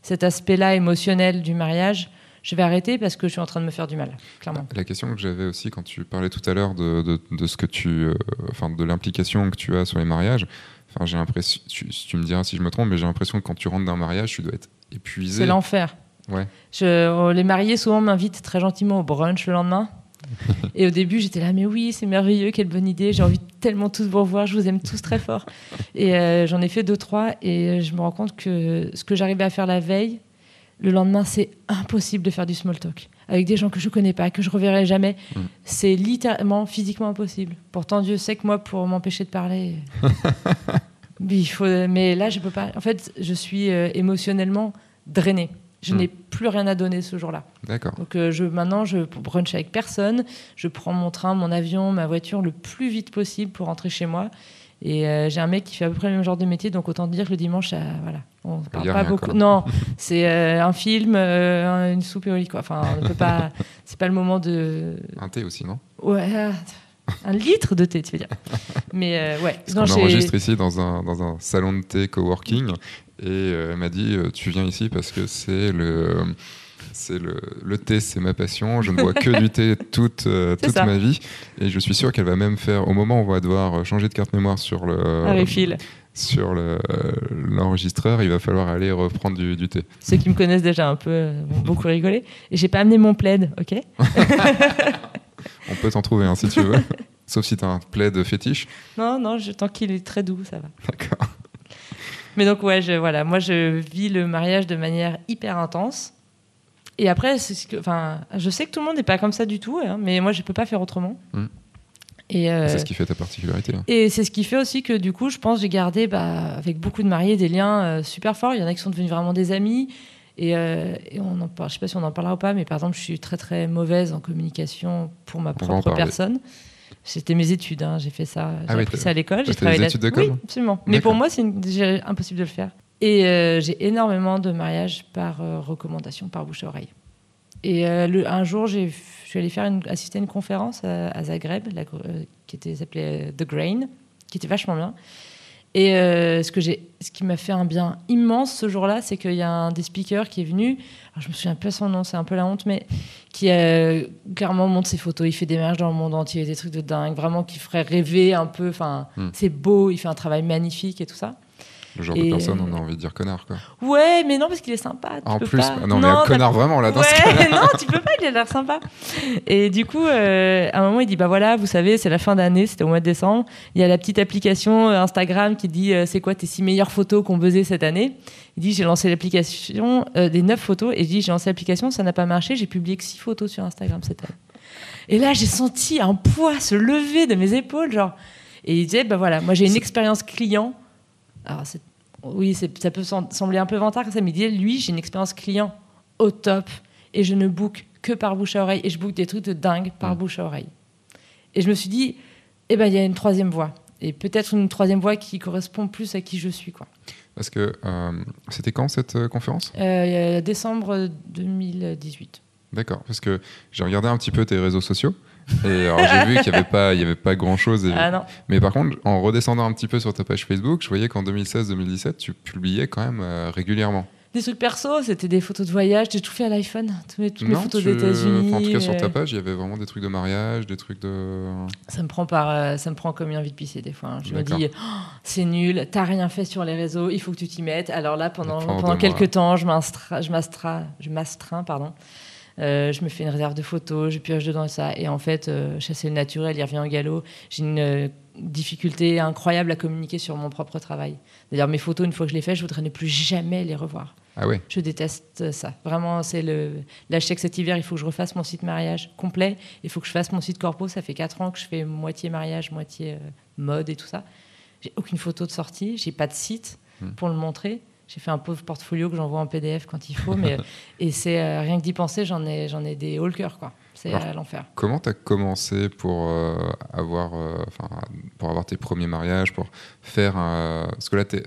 cet aspect-là émotionnel du mariage, je vais arrêter parce que je suis en train de me faire du mal, clairement. La question que j'avais aussi quand tu parlais tout à l'heure de, de, de ce que tu, euh, enfin, de l'implication que tu as sur les mariages. Enfin, j'ai l'impression, tu, tu me diras si je me trompe, mais j'ai l'impression que quand tu rentres d'un mariage, tu dois être épuisé. C'est l'enfer. Ouais. Je- oh, les mariés souvent m'invitent très gentiment au brunch le lendemain. Et au début, j'étais là, mais oui, c'est merveilleux, quelle bonne idée. J'ai envie de tellement tous vous revoir, je vous aime tous très fort. Et euh, j'en ai fait deux, trois, et je me rends compte que ce que j'arrivais à faire la veille, le lendemain, c'est impossible de faire du small talk. Avec des gens que je connais pas, que je reverrai jamais. Mm. C'est littéralement, physiquement impossible. Pourtant, Dieu sait que moi, pour m'empêcher de parler. mais, il faut, mais là, je peux pas. En fait, je suis euh, émotionnellement drainée. Je Mm. n'ai plus rien à donner ce jour-là. D'accord. Donc euh, je, maintenant, je brunch avec personne. Je prends mon train, mon avion, ma voiture le plus vite possible pour rentrer chez moi. Et euh, j'ai un mec qui fait à peu près le même genre de métier, donc autant dire que le dimanche, euh, voilà, on ne parle pas beaucoup. quoi. Non, c'est euh, un film, une soupe et au lit, quoi. Enfin, on ne peut pas. C'est pas le moment de. Un thé aussi, non? Ouais, ah, un litre de thé, tu veux dire. Mais ouais. Non, j'ai- enregistre ici dans un, dans un salon de thé coworking et elle m'a dit tu viens ici parce que c'est le C'est le, le thé, c'est ma passion. Je ne bois que du thé toute, euh, toute ma vie. Et je suis sûr qu'elle va même faire, au moment où on va devoir changer de carte mémoire sur le, Ah sur le- l'enregistreur, il va falloir aller reprendre du, du thé. Ceux qui me connaissent déjà un peu euh, vont beaucoup rigoler. Et j'ai pas amené mon plaid, ok On peut t'en trouver un si tu veux. Sauf si tu as un plaid fétiche. Non, non, je, tant qu'il est très doux, ça va. D'accord. Mais donc, ouais, je, voilà, moi, je vis le mariage de manière hyper intense. Et après, c'est ce que, enfin, je sais que tout le monde n'est pas comme ça du tout, hein, mais moi, je peux pas faire autrement. Mm. Et, euh, C'est ce qui fait ta particularité. hein. et c'est ce qui fait aussi que, du coup, je pense, j'ai gardé, bah, avec beaucoup de mariés, des liens euh, super forts. Il y en a qui sont devenus vraiment des amis. Et, euh, et on en parle, je sais pas si on en parlera ou pas, mais par exemple, je suis très très mauvaise en communication pour ma On propre personne. C'était mes études, hein, j'ai fait ça, j'ai Ah oui, appris ça à l'école. J'ai fait travaillé des études de Oui, com absolument. Mais pour moi, c'est une- impossible de le faire. Et euh, j'ai énormément de mariages par euh, recommandation, par bouche à oreille. Et euh, le- un jour, je suis allée faire une, assister à une conférence à, à Zagreb, la- qui était s'appelait The Grain, qui était vachement bien. Et ce, que ce qui m'a fait un bien immense ce jour-là, c'est qu'il y a un des speakers qui est venu, alors je me souviens pas son nom, c'est un peu la honte, mais qui clairement montre ses photos, il fait des mariages dans le monde entier, des trucs de dingue, vraiment qui ferait rêver un peu, enfin Hmm. c'est beau, il fait un travail magnifique et tout ça. Le genre Et- de personne, on a envie de dire connard. Quoi. Ouais, mais non, parce qu'il est sympa. tu En peux plus, pas. non, mais connard vraiment là dans ce. Ouais, non, tu peux pas, il a l'air sympa. Et du coup, euh, à un moment, il dit Bah voilà, vous savez, c'est la fin d'année, c'était au mois de décembre. Il y a la petite application euh, Instagram qui dit euh, C'est quoi tes six meilleures photos qu'on buzzé cette année? Il dit J'ai lancé l'application euh, des neuf photos. Et il dit J'ai lancé l'application, ça n'a pas marché, j'ai publié que six photos sur Instagram cette année. Et là, j'ai senti un poids se lever de mes épaules, genre. Et il disait Bah voilà, moi j'ai une expérience client. Alors, oui, ça peut sem- sembler un peu vantard ça, mais lui, j'ai une expérience client au top et je ne book que par bouche à oreille et je book des trucs de dingue par Mm. bouche à oreille. Et je me suis dit, eh ben, il y a une troisième voie. Et peut-être une troisième voie qui correspond plus à qui je suis. Quoi. Parce que euh, c'était quand cette euh, conférence? Euh, décembre 2018. D'accord, parce que j'ai regardé un petit peu tes réseaux sociaux. Et alors j'ai vu qu'il n'y avait pas, il y avait pas grand chose. Ah Mais par contre, en redescendant un petit peu sur ta page Facebook, je voyais qu'en 2016-2017, tu publiais quand même euh, régulièrement. des trucs perso, c'était des photos de voyage, j'ai tout fait à l'iPhone, toutes mes, toutes mes Non, photos tu- des États-Unis. enfin, en tout cas, sur ta euh, page, il y avait vraiment des trucs de mariage, des trucs de. Ça me prend par, euh, ça me prend comme une envie de pisser des fois. hein. Je me dis, Oh, c'est nul, t'as rien fait sur les réseaux, il faut que tu t'y mettes. Alors là, pendant, Pendant quelques mois. temps, je m'astra- je m'astreins, pardon. Euh, je me fais une réserve de photos, je pioche dedans et ça. Et en fait, euh, chasser le naturel, il revient au galop. J'ai une euh, difficulté incroyable à communiquer sur mon propre travail. D'ailleurs, mes photos, une fois que je les fais, je voudrais ne plus jamais les revoir. Ah ouais. Je déteste ça. Vraiment, c'est le. Là, je sais que cet hiver, il faut que je refasse mon site mariage complet. Il faut que je fasse mon site corpo. Ça fait 4 ans que je fais moitié mariage, moitié mode et tout ça. J'ai aucune photo de sortie. J'ai pas de site Hmm. pour le montrer. J'ai fait un pauvre portfolio que j'envoie en PDF quand il faut. mais, et c'est euh, rien que d'y penser, j'en ai, j'en ai des hauts le cœur, quoi. C'est Alors, à l'enfer. Comment tu as commencé pour, euh, avoir, euh, pour avoir tes premiers mariages, pour faire. Parce que là, tes,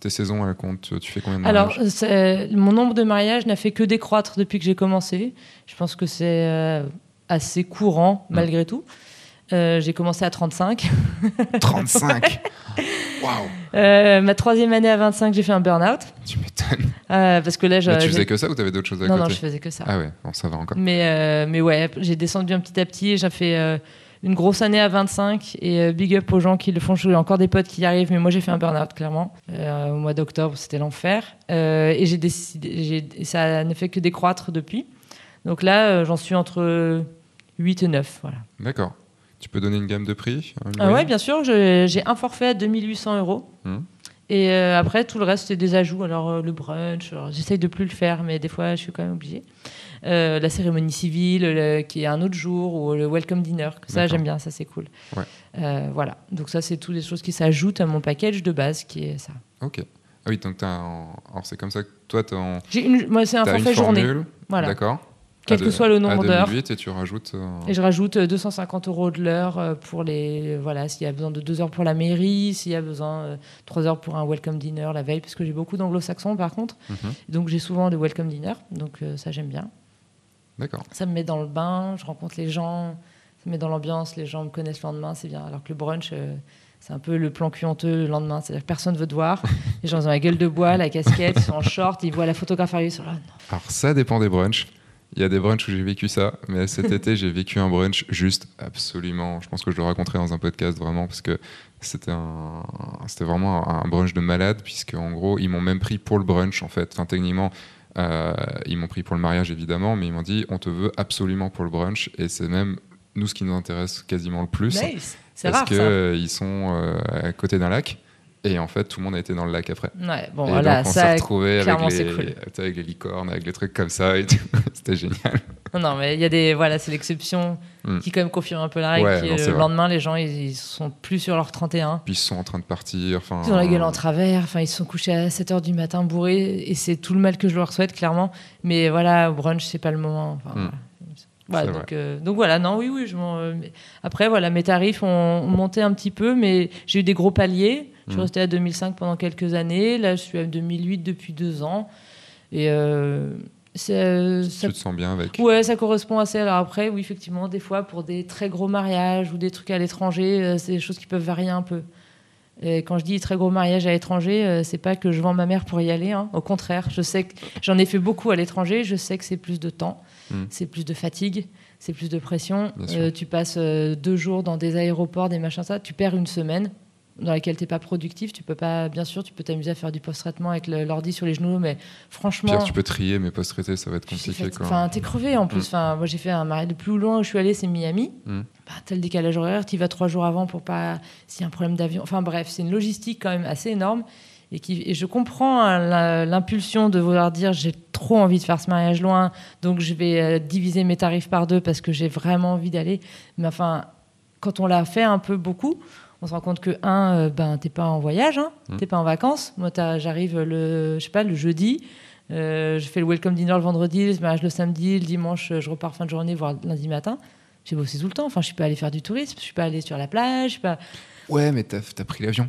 tes saisons, elles comptent. Tu fais combien de Alors, mariages? c'est- mon nombre de mariages n'a fait que décroître depuis que j'ai commencé. Je pense que c'est euh, assez courant, Hmm. malgré tout. Euh, j'ai commencé à 35. 35 Waouh Euh, ma troisième année à 25, j'ai fait un burn-out. Tu m'étonnes. Euh, parce que là, je, Mais tu faisais que ça ou t'avais d'autres choses à non, côté non, je faisais que ça. Ah ouais, bon, ça va encore. Mais, euh, mais ouais, j'ai descendu un petit à petit. et J'ai fait une grosse année à 25 et big up aux gens qui le font. J'ai encore des potes qui y arrivent, mais moi j'ai fait un burn-out clairement. Au mois d'octobre, c'était l'enfer. Et j'ai décidé, ça ne fait que décroître depuis. Donc là, j'en suis entre 8 et 9. Voilà. D'accord. Tu peux donner une gamme de prix Ah ouais, moyenne bien sûr, j'ai un forfait à 2800 euros. Mhm. Et euh, après, tout le reste, c'est des ajouts. Alors, euh, le brunch, j'essaye de plus le faire, mais des fois, je suis quand même obligée. Euh, la cérémonie civile, le- qui est un autre jour, ou le welcome dinner. que Ça, j'aime bien, ça, c'est cool. Ouais. Euh, voilà. Donc, ça, c'est toutes des choses qui s'ajoutent à mon package de base, qui est ça. Ok. Ah oui, donc Alors c'est comme ça que toi, t'as en... J'ai une... Moi, c'est un forfait journée. Voilà. D'accord. Quel que soit le nombre d'heures. 2008 et tu rajoutes. euh, Et je rajoute euh, 250 euros de l'heure euh, pour les. Voilà, s'il y a besoin de 2 heures pour la mairie, s'il y a besoin de 3 heures pour un welcome dinner la veille, parce que j'ai beaucoup d'anglo-saxons par contre. mhm. Donc j'ai souvent des welcome dinner, donc euh, ça j'aime bien. D'accord. Ça me met dans le bain, je rencontre les gens, ça me met dans l'ambiance, les gens me connaissent le lendemain, c'est bien. Alors que le brunch, euh, c'est un peu le plan cul honteux le lendemain, c'est-à-dire que personne veut te voir. Les gens ont la gueule de bois, la casquette, ils sont en short, ils voient la photographe arriver, sont là. Alors ça dépend des brunchs. Il y a des brunchs où j'ai vécu ça, mais cet été, j'ai vécu un brunch juste absolument. Je pense que je le raconterai dans un podcast vraiment parce que c'était un, c'était vraiment un brunch de malade puisque en gros, ils m'ont même pris pour le brunch en fait. Enfin, techniquement, euh, ils m'ont pris pour le mariage évidemment, mais ils m'ont dit on te veut absolument pour le brunch et c'est même nous ce qui nous intéresse quasiment le plus. Nice. C'est parce rare que ça. euh, ils sont euh, à côté d'un lac et en fait tout le monde a été dans le lac après. Ouais, bon et voilà, donc on ça. s'est retrouvés avec les, cool. avec les licornes, avec les trucs comme ça et tout. C'était génial. Non, non, mais il y a des. Voilà, c'est l'exception Mm. qui, quand même, confirme un peu la règle. Ouais, non, c'est le vrai. lendemain, les gens, ils, ils sont plus sur leur 31. Puis ils sont en train de partir. Enfin, Ils ont la gueule en travers. Enfin, ils sont couchés à 7 h du matin bourrés. Et c'est tout le mal que je leur souhaite, clairement. Mais voilà, au brunch, c'est pas le moment. Enfin, Mm. voilà. Donc, euh, donc voilà, non, oui, oui. Je euh, Après, voilà, mes tarifs ont, ont monté un petit peu, mais j'ai eu des gros paliers. Je suis Mm. restée à 2005 pendant quelques années. Là, je suis à 2008 depuis deux ans. Et euh, euh, ça Tu te sens bien avec? Ouais, ça correspond assez. Alors après, oui, effectivement, des fois, pour des très gros mariages ou des trucs à l'étranger, euh, c'est des choses qui peuvent varier un peu. Et quand je dis très gros mariage à l'étranger, c'est pas que je vends ma mère pour y aller. hein. Au contraire, je sais que j'en ai fait beaucoup à l'étranger. Je sais que c'est plus de temps, Mm. c'est plus de fatigue, c'est plus de pression. Tu passes deux jours dans des aéroports, des machins, ça. Tu perds une semaine dans laquelle t'es pas productif. Tu peux pas, bien sûr, tu peux t'amuser à faire du post-traitement avec l'ordi sur les genoux, mais franchement. Pire, tu peux trier, mais post-traiter, ça va être compliqué. Enfin, t'es crevé en plus. Mm. Moi, j'ai fait un mariage. Le plus loin où je suis allée, c'est Miami. Mm. Bah, t'as le décalage horaire, tu vas trois jours avant pour pas. S'il y a un problème d'avion. Enfin, bref, c'est une logistique quand même assez énorme. Et, qui... et je comprends hein, l'impulsion de vouloir dire j'ai trop envie de faire ce mariage loin, donc je vais euh, diviser mes tarifs par deux parce que j'ai vraiment envie d'aller. Mais enfin, quand on l'a fait un peu beaucoup, on se rend compte que, un, euh, ben, t'es pas en voyage, hein, Mm. t'es pas en vacances. Moi, j'arrive le, je sais pas, le jeudi. Euh, je fais le welcome dinner le vendredi, le mariage le samedi, le dimanche, je repars fin de journée, voire lundi matin. J'ai bossé tout le temps. Enfin, je suis pas allée faire du tourisme, je suis pas allée sur la plage. je suis pas... Ouais, mais t'as as pris l'avion.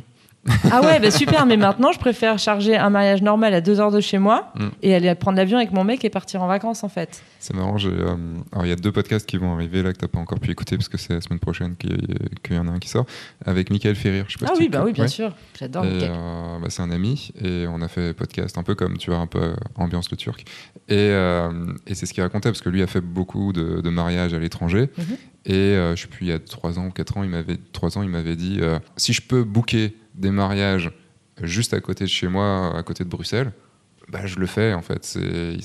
Ah ouais, bah super. Mais maintenant, je préfère charger un mariage normal à deux heures de chez moi Mm. et aller prendre l'avion avec mon mec et partir en vacances, en fait. C'est marrant. euh, Alors, il y a deux podcasts qui vont arriver là que t'as pas encore pu écouter parce que c'est la semaine prochaine qu'il y en a un qui sort avec Michael Ferrir. Je sais pas Ah si oui, bah oui, bien ouais. sûr. J'adore. Michael. euh, bah, c'est un ami et on a fait podcast un peu comme tu vois un peu euh, ambiance le turc et, euh, et c'est ce qu'il racontait parce que lui a fait beaucoup de, de mariages à l'étranger Mhm. et je sais plus il y a 3 ans ou 4 ans il m'avait trois ans il m'avait dit si je peux booker des mariages juste à côté de chez moi à côté de Bruxelles bah, je le fais en fait c'est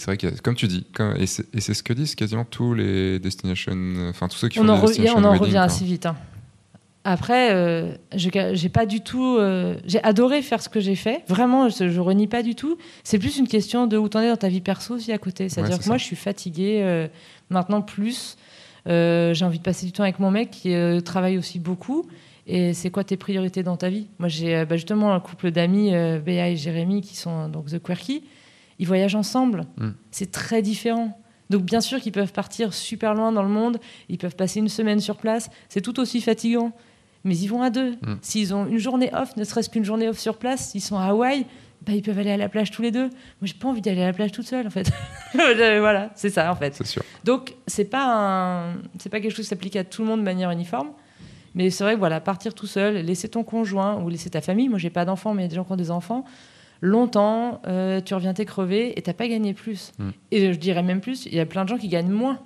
vrai a- comme tu dis comme- et c'est ce que disent quasiment tous les destinations enfin tous ceux qui on font en des destination on en wedding, revient assez vite. hein. Après, euh, j'ai pas du tout. euh, j'ai adoré faire ce que j'ai fait. Vraiment, je, je renie pas du tout. C'est plus une question de où t'en es dans ta vie perso aussi à côté. C'est-à-dire Ouais, que moi, je suis fatiguée euh, maintenant plus. J'ai envie de passer du temps avec mon mec qui travaille aussi beaucoup. Et c'est quoi tes priorités dans ta vie? Moi, j'ai euh, bah, justement un couple d'amis, euh, Béa et Jérémy, qui sont donc The Quirky. Ils voyagent ensemble. Mm. C'est très différent. Donc, bien sûr qu'ils peuvent partir super loin dans le monde. Ils peuvent passer une semaine sur place. C'est tout aussi fatigant. Mais ils vont à deux. Mm. S'ils ont une journée off, ne serait-ce qu'une journée off sur place, s'ils sont à Hawaï, bah, ils peuvent aller à la plage tous les deux. Moi, j'ai pas envie d'aller à la plage toute seule, en fait. voilà, c'est ça, en fait. c'est sûr Donc, c'est pas un... c'est pas quelque chose qui s'applique à tout le monde de manière uniforme. Mais c'est vrai que voilà, partir tout seul, laisser ton conjoint ou laisser ta famille. Moi, j'ai pas d'enfants, mais il y a des gens qui ont des enfants. Longtemps, euh, tu reviens t'es crevé et t'as pas gagné plus. Mm. Et je dirais même plus, il y a plein de gens qui gagnent moins,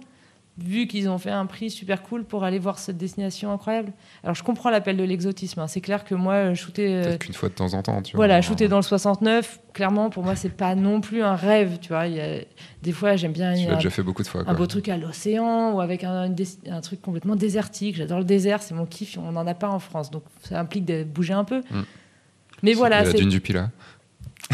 vu qu'ils ont fait un prix super cool pour aller voir cette destination incroyable. Alors, je comprends l'appel de l'exotisme. hein. C'est clair que moi, shooter. euh, peut-être qu'une fois de temps en temps tu voilà, vois shooter dans le 69, clairement, pour moi, c'est pas non plus un rêve. Tu vois, Il y a... des fois, j'aime bien. tu l'as déjà fait beaucoup de fois un quoi. beau truc à l'océan ou avec un, truc complètement désertique. J'adore le désert, c'est mon kiff. On n'en a pas en France, donc ça implique de bouger un peu. Mm. Mais C'est voilà, la c'est- dune du Pilat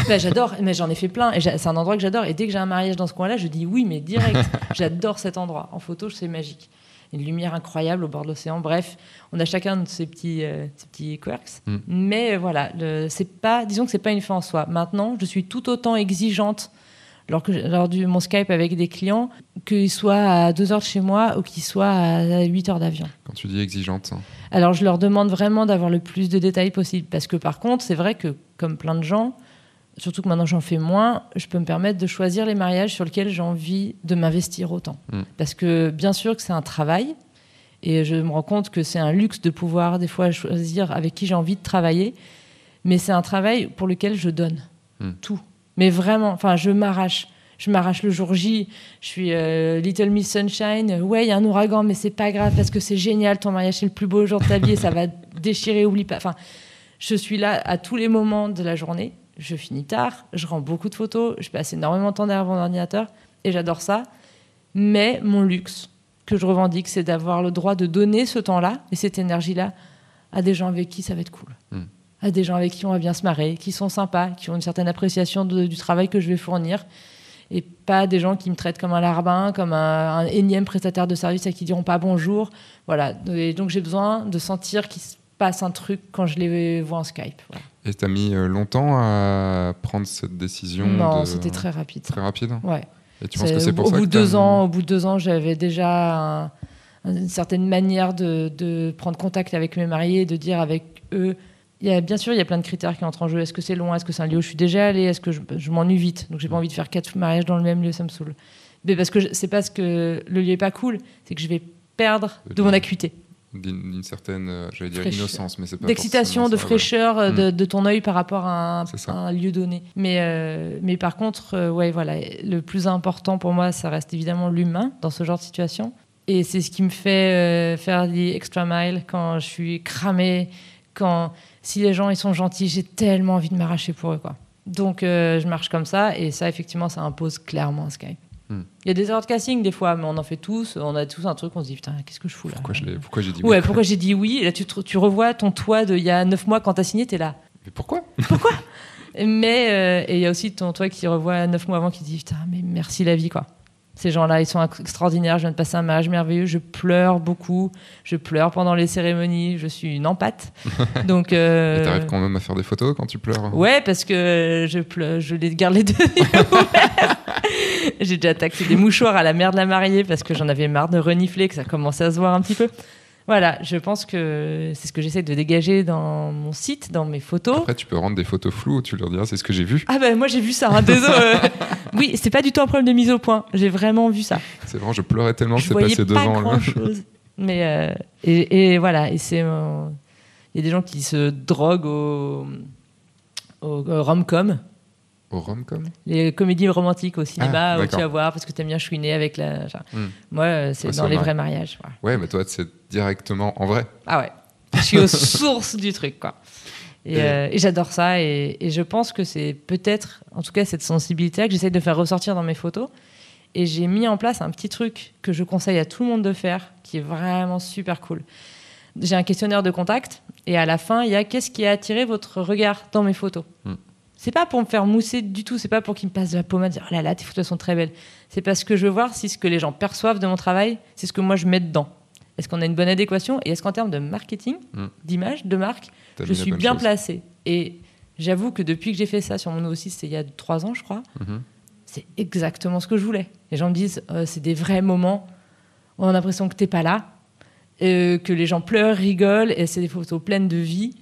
bah, j'adore, mais j'en ai fait plein. Et c'est un endroit que j'adore. Et dès que j'ai un mariage dans ce coin-là, je dis oui, mais direct. j'adore cet endroit. En photo, c'est magique. Une lumière incroyable au bord de l'océan. Bref, on a chacun de ces petits, euh, ces petits quirks. Mm. Mais euh, voilà, c'est pas, disons que c'est pas une fin en soi. Maintenant, je suis tout autant exigeante lors, que, lors de mon Skype avec des clients, qu'ils soient à 2 heures de chez moi ou qu'ils soient à 8 heures d'avion. quand tu dis exigeante hein. Alors, je leur demande vraiment d'avoir le plus de détails possible. Parce que, par contre, c'est vrai que, comme plein de gens, surtout que maintenant j'en fais moins, je peux me permettre de choisir les mariages sur lesquels j'ai envie de m'investir autant. Mm. Parce que, bien sûr, que c'est un travail. Et je me rends compte que c'est un luxe de pouvoir, des fois, choisir avec qui j'ai envie de travailler. Mais c'est un travail pour lequel je donne Mm. tout. Mais vraiment, enfin, je m'arrache. je m'arrache le jour J, je suis euh, Little Miss Sunshine. Ouais, il y a un ouragan, mais c'est pas grave parce que c'est génial. Ton mariage, c'est le plus beau jour de ta vie et ça va déchirer, oublie pas. Enfin, je suis là à tous les moments de la journée. Je finis tard, je rends beaucoup de photos, je passe énormément de temps derrière mon ordinateur et j'adore ça. Mais mon luxe que je revendique, c'est d'avoir le droit de donner ce temps-là et cette énergie-là à des gens avec qui ça va être cool. Hmm. À des gens avec qui on va bien se marrer, qui sont sympas, qui ont une certaine appréciation de- du travail que je vais fournir. Et pas des gens qui me traitent comme un larbin, comme un, un énième prestataire de service à qui diront pas bonjour. Voilà. Et donc j'ai besoin de sentir qu'il se passe un truc quand je les vois en Skype. Voilà. Et t'as mis euh, longtemps à prendre cette décision Non, de- c'était très rapide. très rapide? Ouais. Et tu penses que C'est- pour au ça bout que de deux ans, au bout de deux ans, j'avais déjà un- une certaine manière de, de prendre contact avec mes mariés, de dire avec eux. Il y a, bien sûr, il y a plein de critères qui entrent en jeu. Est-ce que c'est loin? Est-ce que c'est un lieu où je suis déjà allée? Est-ce que je, je m'ennuie vite? Donc j'ai pas envie de faire quatre mariages dans le même lieu, ça me saoule. Mais parce que c'est parce que le lieu est pas cool, c'est que je vais perdre de mon acuité, d'une certaine, euh, j'allais dire innocence, mais c'est pas d'excitation, de ça, fraîcheur euh, Mm. de, de ton œil par rapport à un, à lieu donné. Mais, euh, mais par contre, euh, ouais, voilà, le plus important pour moi, ça reste évidemment l'humain dans ce genre de situation. Et c'est ce qui me fait euh, faire des extra miles quand je suis cramée, quand si les gens ils sont gentils, j'ai tellement envie de m'arracher pour eux, quoi. Donc je marche comme ça, et ça effectivement, ça impose clairement un Skype. Hmm. Il y a des erreurs de casting des fois, mais on en fait tous. On a tous un truc, on se dit putain, qu'est-ce que je fous là Pourquoi je pourquoi j'ai dit oui Ouais, pourquoi j'ai dit oui Et là, tu, te- tu revois ton toit d'il y a 9 mois quand t'as signé, t'es là. Mais pourquoi Mais euh, et il y a aussi ton toit qui revoit 9 mois avant qui dit putain, mais merci la vie quoi. Ces gens-là, ils sont extraordinaires. Je viens de passer un mariage merveilleux. Je pleure beaucoup. Je pleure pendant les cérémonies. Je suis une empâte. Donc. euh, t'arrives quand même à faire des photos quand tu pleures Ouais, parce que je pleure, je les garde les deux yeux ouverts. J'ai déjà taxé des mouchoirs à la mère de la mariée parce que j'en avais marre de renifler, que ça commençait à se voir un petit peu. Voilà, je pense que c'est ce que j'essaie de dégager dans mon site, dans mes photos. Après, tu peux rendre des photos floues, tu leur diras, c'est ce que j'ai vu. Ah ben moi j'ai vu ça, hein, désolé. Oui, c'est pas du tout un problème de mise au point. J'ai vraiment vu ça. C'est vraiment, je pleurais tellement que je c'est passé pas devant. grand chose. Mais euh, et, et voilà, et c'est euh, il y a des gens qui se droguent au, au, au rom-com. Au rom-com les comédies romantiques au cinéma Ah, où tu vas voir parce que t'aimes bien chouiner avec la. Hmm. Moi, euh, c'est Ouais, dans les vrai. vrais mariages. voilà. Ouais, mais toi, c'est directement en vrai. Ah ouais. Je suis aux sources du truc, quoi. Et, Et- euh, et j'adore ça. Et, et je pense que c'est peut-être, en tout cas, cette sensibilité que j'essaie de faire ressortir dans mes photos. Et j'ai mis en place un petit truc que je conseille à tout le monde de faire, qui est vraiment super cool. J'ai un questionnaire de contact, et à la fin, il y a qu'est-ce qui a attiré votre regard dans mes photos? Hmm. C'est pas pour me faire mousser du tout, c'est pas pour qu'ils me passent de la pommade, dire oh là là, tes photos sont très belles. C'est parce que je veux voir si ce que les gens perçoivent de mon travail, c'est ce que moi je mets dedans. Est-ce qu'on a une bonne adéquation et est-ce qu'en termes de marketing, Hmm. d'image, de marque, T'as je suis bien placée. Et j'avoue que depuis que j'ai fait ça sur mon nouveau site, c'était il y a trois ans, je crois, Mhm. c'est exactement ce que je voulais. Les gens me disent, euh, c'est des vrais moments, on a l'impression que t'es pas là, euh, que les gens pleurent, rigolent, et c'est des photos pleines de vie.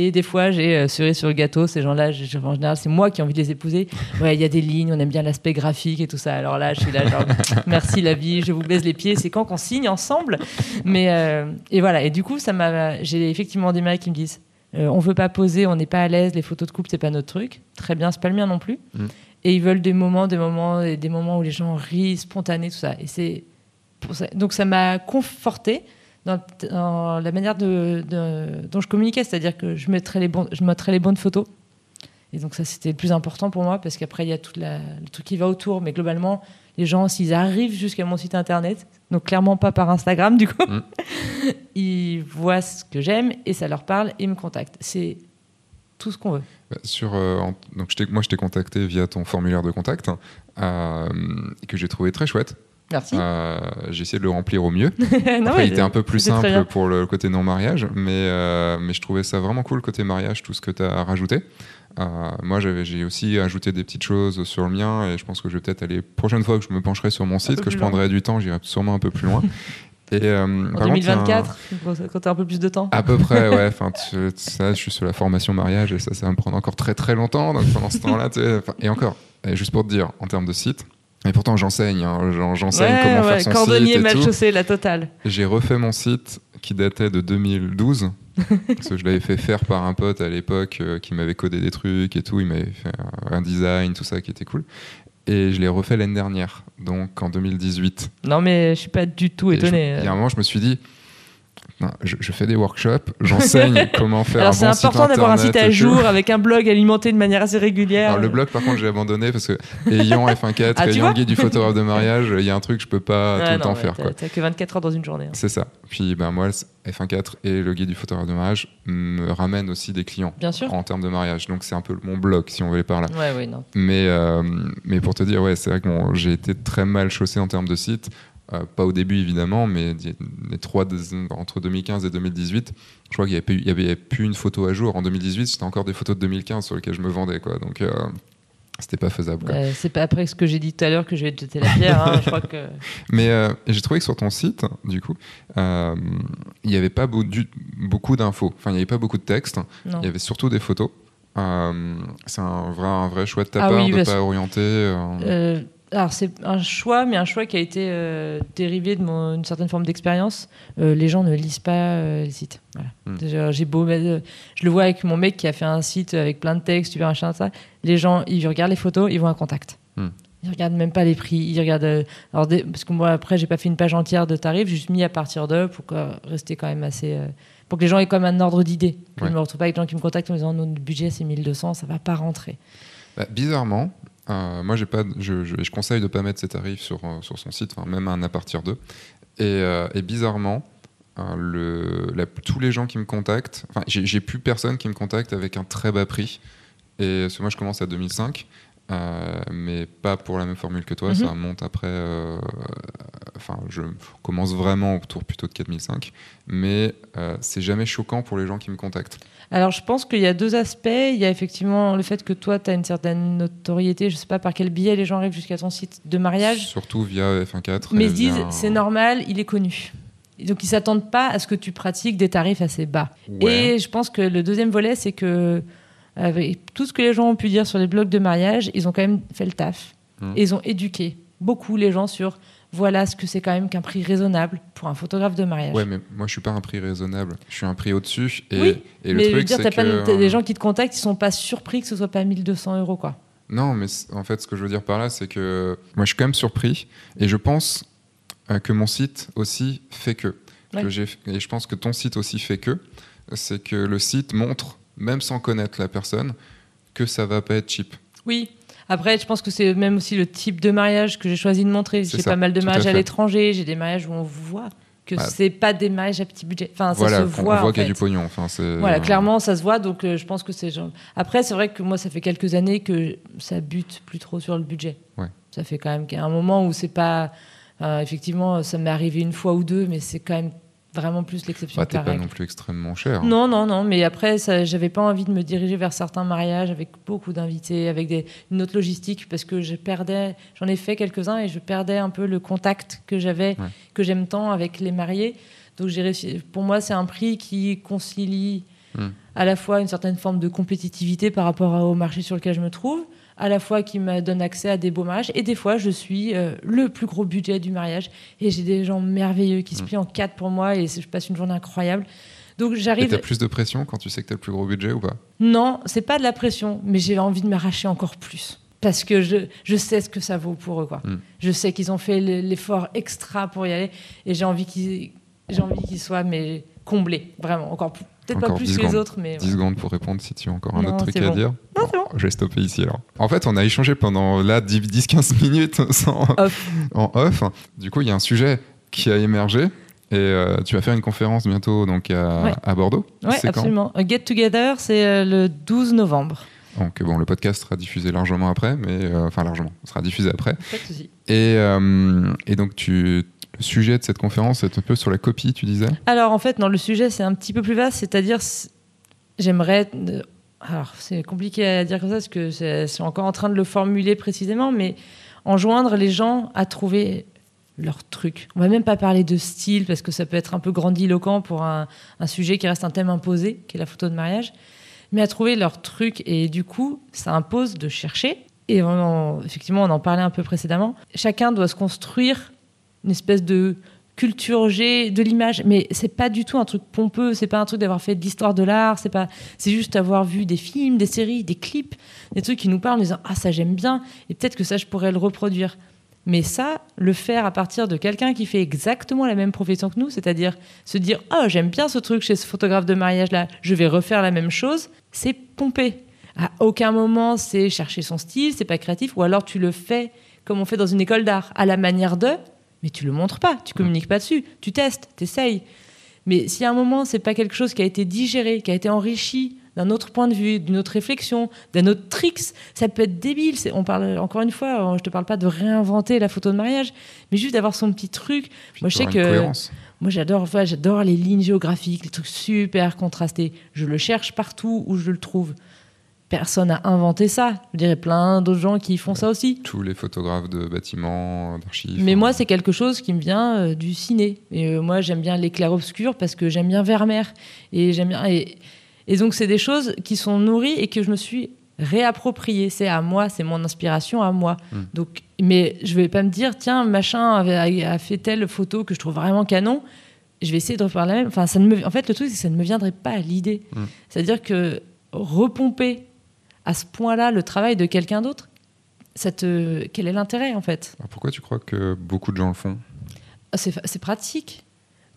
Et des fois, j'ai euh, cerise sur le gâteau, ces gens-là, en général, c'est moi qui ai envie de les épouser. Ouais, il y a des lignes, on aime bien l'aspect graphique et tout ça. Alors là, je suis là, genre, merci la vie, je vous baise les pieds, c'est quand qu'on signe ensemble Mais, euh, et voilà, et du coup, ça m'a, j'ai effectivement des mecs qui me disent, euh, on veut pas poser, on n'est pas à l'aise, les photos de couple, c'est pas notre truc. Très bien, c'est pas le mien non plus. Mm. Et ils veulent des moments, des moments, des moments où les gens rient, spontanés, tout ça. Et c'est. Donc ça m'a conforté dans, dans la manière de, de- dont je communiquais, c'est-à-dire que je mettrais les bons, je mettrais les bonnes photos. Et donc ça c'était le plus important pour moi parce qu'après il y a tout le truc qui va autour, mais globalement les gens s'ils arrivent jusqu'à mon site internet, donc clairement pas par Instagram du coup, Mm. ils voient ce que j'aime et ça leur parle et ils me contactent. C'est tout ce qu'on veut. Bah, Sur, euh, en- donc je moi, je t'ai contacté via ton formulaire de contact, euh, que j'ai trouvé très chouette. Merci. Euh, j'ai essayé de le remplir au mieux. Non, Après, il était un peu plus simple pour le côté non-mariage, mais, euh, mais je trouvais ça vraiment cool côté mariage, tout ce que tu as rajouté. Euh, moi, j'ai aussi ajouté des petites choses sur le mien et je pense que je vais peut-être aller, prochaine fois que je me pencherai sur mon site, que je loin. prendrai du temps, j'irai sûrement un peu plus loin. Et, euh, En par contre, il y a un- 2024, quand tu as un peu plus de temps. à peu près, ouais. Enfin, ça, je suis sur la formation mariage et ça, ça va me prendre encore très très longtemps. Donc pendant ce temps-là, et encore, et juste pour te dire, en termes de site, et pourtant j'enseigne, hein, j'en- j'enseigne Ouais, comment ouais, faire son cordonnier, site mal chaussé, la totale. J'ai refait mon site qui datait de 2012. parce que je l'avais fait faire par un pote à l'époque euh, qui m'avait codé des trucs et tout. Il m'avait fait un, un design, tout ça qui était cool. et je l'ai refait l'année dernière, donc en 2018. Non, mais je suis pas du tout étonné. Il y a un moment, je me suis dit, non, je, je fais des workshops, j'enseigne comment faire Alors un c'est bon site important d'avoir un site à jour avec un blog alimenté de manière assez régulière. Alors, le blog, par contre, j'ai abandonné parce que ayant F1.4, Ah, ayant guide du photographe de mariage, il y a un truc que je peux pas Ah tout le temps ouais, faire. t'as-. T'as que 24 heures dans une journée. hein. C'est ça. Puis ben, moi, F1.4 et le guide du photographe de mariage me ramènent aussi des clients Bien sûr. en termes de mariage. Donc c'est un peu mon blog, si on veut les par là. Ouais, ouais, non. Mais, euh, mais pour te dire, ouais, c'est vrai que bon, j'ai été très mal chaussé en termes de site. Euh, pas au début évidemment, mais les trois entre 2015 et 2018, je crois qu'il n'y avait, plus- avait une photo à jour. En 2018, c'était encore des photos de 2015 sur lesquelles je me vendais, quoi. Donc euh, c'était pas faisable. Euh, c'est pas après ce que j'ai dit tout à l'heure que je vais te jeter la pierre. hein. Je crois que. Mais euh, j'ai trouvé que sur ton site, du coup, euh, il n'y avait pas beau- du- beaucoup d'infos. Enfin, il n'y avait pas beaucoup de texte. Non. Il y avait surtout des photos. C'est un vrai, un vrai choix de ta Ah part oui, de ne pas orienter. Alors c'est un choix, mais un choix qui a été euh, dérivé d'une certaine forme d'expérience. Euh, les gens ne lisent pas euh, les sites. Voilà. Hmm. J'ai beau, je le vois avec mon mec qui a fait un site avec plein de textes, super machin, ça. Les gens, ils regardent les photos, ils vont à contact. Hmm. Ils regardent même pas les prix. Ils regardent. alors des- parce que moi après, j'ai pas fait une page entière de tarifs, j'ai juste mis à partir d'eux pour que- rester quand même assez. pour que les gens aient quand même un ordre d'idée. Ouais. Je me retrouve pas avec des gens qui me contactent en me disant notre budget c'est 1200, ça va pas rentrer. Bah, bizarrement, euh, moi j'ai pas, je, je, je conseille de pas mettre ses tarifs sur, euh, sur son site, enfin, même un à partir d'eux. Et, euh, et bizarrement, euh, le, la- tous les gens qui me contactent, enfin j'ai plus personne qui me contacte avec un très bas prix. Et parce que moi je commence à 2005, euh, mais pas pour la même formule que toi, Mhm. ça monte après. Enfin, je commence vraiment autour plutôt de 4005, mais c'est jamais choquant pour les gens qui me contactent. Alors, je pense qu'il y a deux aspects. Il y a effectivement le fait que toi, tu as une certaine notoriété. Je sais pas par quel biais les gens arrivent jusqu'à ton site de mariage, Surtout via F1.4. mais ils se disent via- c'est normal, il est connu. Donc, ils s'attendent pas à ce que tu pratiques des tarifs assez bas. Ouais. Et je pense que le deuxième volet, c'est que avec tout ce que les gens ont pu dire sur les blogs de mariage, ils ont quand même fait le taf. Et ils ont éduqué beaucoup les gens sur voilà ce que c'est quand même qu'un prix raisonnable pour un photographe de mariage. Ouais, mais moi je suis pas un prix raisonnable. Je suis un prix au-dessus. Et, Oui, et le mais je veux truc, dire, t'as pas que. des gens qui te contactent, ils sont pas surpris que ce soit pas 1200 euros, quoi. Non, mais en fait, ce que je veux dire par là, c'est que moi je suis quand même surpris. Et je pense euh, que mon site aussi fait que. Ouais. que j'ai- et je pense que ton site aussi fait que. C'est que le site montre, même sans connaître la personne, que ça va pas être cheap. Oui. Après, je pense que c'est même aussi le type de mariage que j'ai choisi de montrer. J'ai pas mal de à mariages à, l'étranger, j'ai des mariages où on voit que Ah. c'est pas des mariages à petit budget. Enfin, ça voilà, se on voit. voit en qu'il y a du pognon. Enfin, Voilà, clairement, ça se voit. Donc, euh, je pense que c'est. Après, c'est vrai que moi, ça fait quelques années que ça bute plus trop sur le budget. Ouais. Ça fait quand même un moment où c'est pas. euh, effectivement, ça m'est arrivé une fois ou deux, mais c'est quand même vraiment plus l'exception Bah, que pas non plus extrêmement cher. Non, non, non. Mais après, j'avais pas envie de me diriger vers certains mariages avec beaucoup d'invités, avec des, une autre logistique, parce que je perdais. J'en ai fait quelques-uns et je perdais un peu le contact que j'avais, Ouais. que j'aime tant avec les mariés. Donc j'ai réussi. Pour moi, c'est un prix qui concilie Hmm. à la fois une certaine forme de compétitivité par rapport au marché sur lequel je me trouve, à la fois qui me donne accès à des beaux mariages, et des fois je suis euh, le plus gros budget du mariage, et j'ai des gens merveilleux qui se Hmm. plient en quatre pour moi, et je passe une journée incroyable. Donc j'arrive. t'as plus de pression quand tu sais que t'as le plus gros budget ou pas? Non, c'est pas de la pression, mais j'ai envie de m'arracher encore plus. Parce que je, je sais ce que ça vaut pour eux. Quoi. Mm. Je sais qu'ils ont fait le- l'effort extra pour y aller et j'ai envie qu'ils j'ai envie qu'ils soient mais, comblés, vraiment. Encore plus- Peut-être pas plus 10 que les autres, mais. 10 ouais. secondes pour répondre si tu as encore un Non, autre truc à dire. Non, c'est bon. Je vais stopper ici alors. En fait, on a échangé pendant là 10-15 minutes sans... Off. en off. Du coup, il y a un sujet qui a émergé et euh, tu vas faire une conférence bientôt donc à, Ouais. à Bordeaux. Quand absolument. Un Get Together, c'est euh, le 12 novembre. Donc bon, le podcast sera diffusé largement après, mais euh, enfin largement, sera diffusé après. Pas de souci. Et, euh, et donc tu, le sujet de cette conférence est un peu sur la copie, tu disais. Alors en fait, non, le sujet c'est un petit peu plus vaste, c'est-à-dire j'aimerais. euh, Alors c'est compliqué à dire comme ça parce que c'est encore en train de le formuler précisément, mais enjoindre les gens à trouver leur truc. On va même pas parler de style parce que ça peut être un peu grandiloquent pour un, sujet qui reste un thème imposé, qui est la photo de mariage, mais à trouver leur truc et du coup ça impose de chercher. Et effectivement, on en parlait un peu précédemment. Chacun doit se construire une espèce de culture G de l'image, mais c'est pas du tout un truc pompeux, c'est pas un truc d'avoir fait de l'histoire de l'art, c'est pas, c'est juste avoir vu des films, des séries, des clips, des trucs qui nous parlent en disant ah ça j'aime bien et peut-être que ça je pourrais le reproduire. Mais ça, le faire à partir de quelqu'un qui fait exactement la même profession que nous, c'est-à-dire se dire oh j'aime bien ce truc chez ce photographe de mariage là, je vais refaire la même chose, c'est pompé. À aucun moment c'est chercher son style, c'est pas créatif, ou alors tu le fais comme on fait dans une école d'art, à la manière de, mais tu le montres pas, tu communiques pas dessus, tu testes, tu essayes. Mais si à un moment, c'est pas quelque chose qui a été digéré, qui a été enrichi d'un autre point de vue, d'une autre réflexion, d'un autre tricks, ça peut être débile. On parle encore une fois, je te parle pas de réinventer la photo de mariage, mais juste d'avoir son petit truc. moi, je sais que moi, j'adore, j'adore les lignes géographiques, les trucs super contrastés. Je le cherche partout où je le trouve personne n'a inventé ça. Je dirais plein d'autres gens qui font ça aussi. Tous les photographes de bâtiments, d'archives. Mais moi, c'est quelque chose qui me vient euh, du ciné. Et euh, moi, j'aime bien l'éclair obscur parce que j'aime bien Vermeer. Et j'aime bien. Et, donc, c'est des choses qui sont nourries et que je me suis réapproprié. C'est à moi, c'est mon inspiration à moi. Hmm. Donc, mais je vais pas me dire, tiens, machin a, fait telle photo que je trouve vraiment canon. Je vais essayer de refaire la même. Enfin, ça ne me... En fait, le truc, c'est que ça ne me viendrait pas à l'idée. Hmm. C'est-à-dire que repomper à ce point-là le travail de quelqu'un d'autre? Quel est l'intérêt en fait? Pourquoi tu crois que beaucoup de gens le font? Ah, c'est, pratique.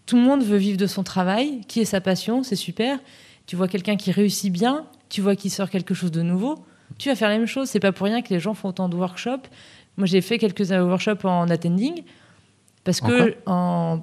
Tout le monde veut vivre de son travail, qui est sa passion, c'est super. Tu vois quelqu'un qui réussit bien, tu vois qu'il sort quelque chose de nouveau, tu vas faire la même chose. C'est pas pour rien que les gens font autant de workshops. Moi, j'ai fait quelques workshops en attending. Parce que en,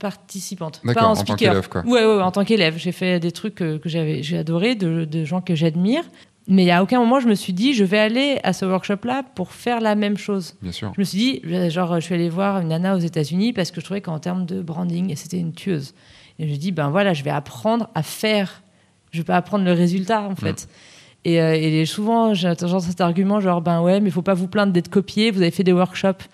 participante, pas en, speaker. Tant ouais, ouais, en tant qu'élève, j'ai fait des trucs que, j'avais, j'ai adoré, de, de, gens que j'admire. Mais à aucun moment, je me suis dit, je vais aller à ce workshop-là pour faire la même chose. Bien sûr. Je me suis dit, genre, je suis allée voir une nana aux États-Unis parce que je trouvais qu'en termes de branding, c'était une tueuse. Et je dis, ben voilà, je vais apprendre à faire. Je vais pas apprendre le résultat, en fait. Et, euh, et, souvent, j'entends cet argument, genre, ben ouais, mais il faut pas vous plaindre d'être copié, vous avez fait des workshops.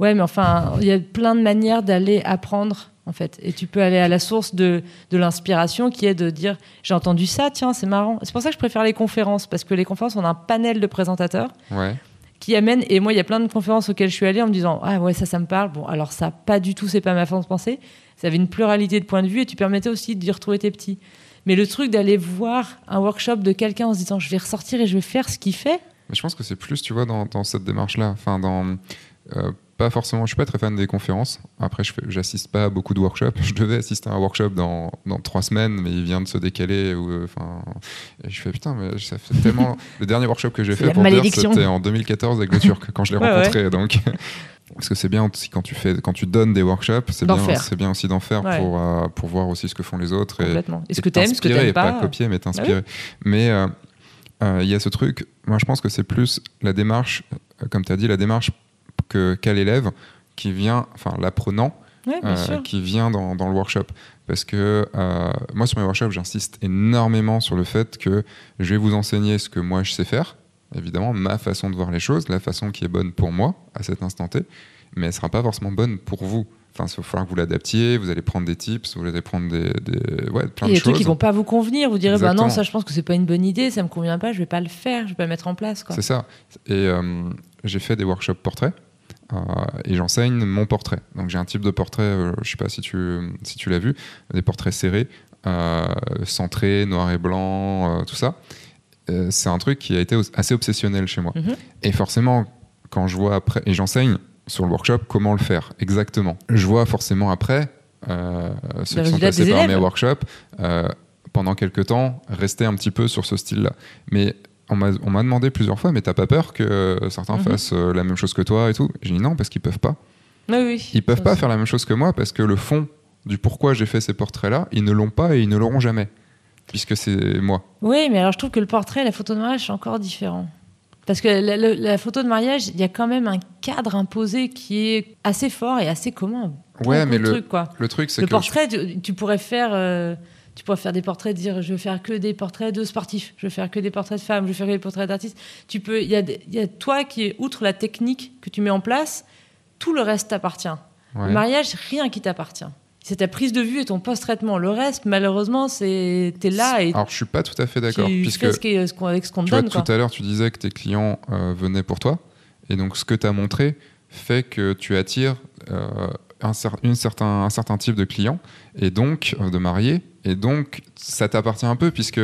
Ouais, mais enfin, il y a plein de manières d'aller apprendre en fait. Et tu peux aller à la source de, de l'inspiration qui est de dire j'ai entendu ça, tiens, c'est marrant. C'est pour ça que je préfère les conférences, parce que les conférences, on a un panel de présentateurs qui amènent. Et moi, il y a plein de conférences auxquelles je suis allée en me disant ah ouais, ça, ça me parle. Bon, alors ça, pas du tout, c'est pas ma façon de penser. Ça avait une pluralité de points de vue et tu permettais aussi d'y retrouver tes petits. Mais le truc d'aller voir un workshop de quelqu'un en se disant je vais ressortir et je vais faire ce qu'il fait. Mais je pense que c'est plus, tu vois, dans, dans cette démarche-là. Enfin, dans. Euh, pas forcément, je suis pas très fan des conférences. Après, je j'assiste pas à beaucoup de workshops. Je devais assister à un workshop dans, dans trois semaines, mais il vient de se décaler. Ou, enfin, je fais putain, mais ça fait tellement. le dernier workshop que j'ai fait pour c'était en 2014 avec le Turc quand je l'ai rencontré. Donc, parce que c'est bien aussi quand tu fais, quand tu donnes des workshops, c'est bien, c'est bien aussi d'en faire pour euh, pour voir aussi ce que font les autres et, Est-ce que t'aimes, ce que t'aimes pas, pas copier, mais t'inspirer. Bah mais euh, euh, il y a ce truc. Moi, je pense que c'est plus la démarche, comme tu as dit, la démarche que quel élève qui vient, enfin l'apprenant, euh, qui vient dans, dans, le workshop. Parce que euh, moi, sur mes workshops, j'insiste énormément sur le fait que je vais vous enseigner ce que moi je sais faire, évidemment, ma façon de voir les choses, la façon qui est bonne pour moi à cet instant T, mais elle ne sera pas forcément bonne pour vous. Enfin, il va falloir que vous l'adaptiez, vous allez prendre des tips, vous allez prendre des, des ouais, plein de choses. Il y a des trucs qui vont pas vous convenir, vous direz, bah non, ça je pense que c'est pas une bonne idée, ça me convient pas, je vais pas le faire, je vais pas le mettre en place. C'est ça. Et euh, j'ai fait des workshops portraits. Euh, et j'enseigne mon portrait. Donc j'ai un type de portrait, euh, je sais pas si tu, si tu l'as vu, des portraits serrés, euh, centrés, noir et blanc, tout ça. c'est un truc qui a été assez obsessionnel chez moi. Mhm. Et forcément, quand je vois après, et j'enseigne sur le workshop comment le faire exactement. Je vois forcément après ceux qui sont passés par mes workshops pendant quelques temps rester un petit peu sur ce style-là. Mais on m'a demandé plusieurs fois, mais t'as pas peur que certains mhm. fassent euh, la même chose que toi et tout? J'ai dit non, parce qu'ils peuvent pas. Oui, oui, ils peuvent pas faire la même chose que moi parce que le fond du pourquoi j'ai fait ces portraits-là, ils ne l'ont pas et ils ne l'auront jamais, puisque c'est moi. Oui, mais alors je trouve que le portrait et la photo de mariage, c'est encore différent. Parce que la, photo de mariage, il y a quand même un cadre imposé qui est assez fort et assez commun. Ouais, mais le, truc, quoi. le truc, c'est que. Le portrait, tu, pourrais faire. Euh, tu pourrais faire des portraits, dire je vais faire que des portraits de sportifs, je vais faire que des portraits de femmes, je vais faire que des portraits d'artistes. Tu peux, il y, a, toi qui est outre la technique que tu mets en place, tout le reste t'appartient. Le mariage, rien qui t'appartient. C'est ta prise de vue et ton post-traitement. Le reste, malheureusement, c'est t'es là et alors je suis pas tout à fait d'accord puisque ce qu ce avec ce qu'on te donne. Tout à l'heure, tu disais que tes clients euh, venaient pour toi et donc ce que tu as montré fait que tu attires euh, un, une certain, un certain type de client, et donc de mariés, et donc ça t'appartient un peu puisque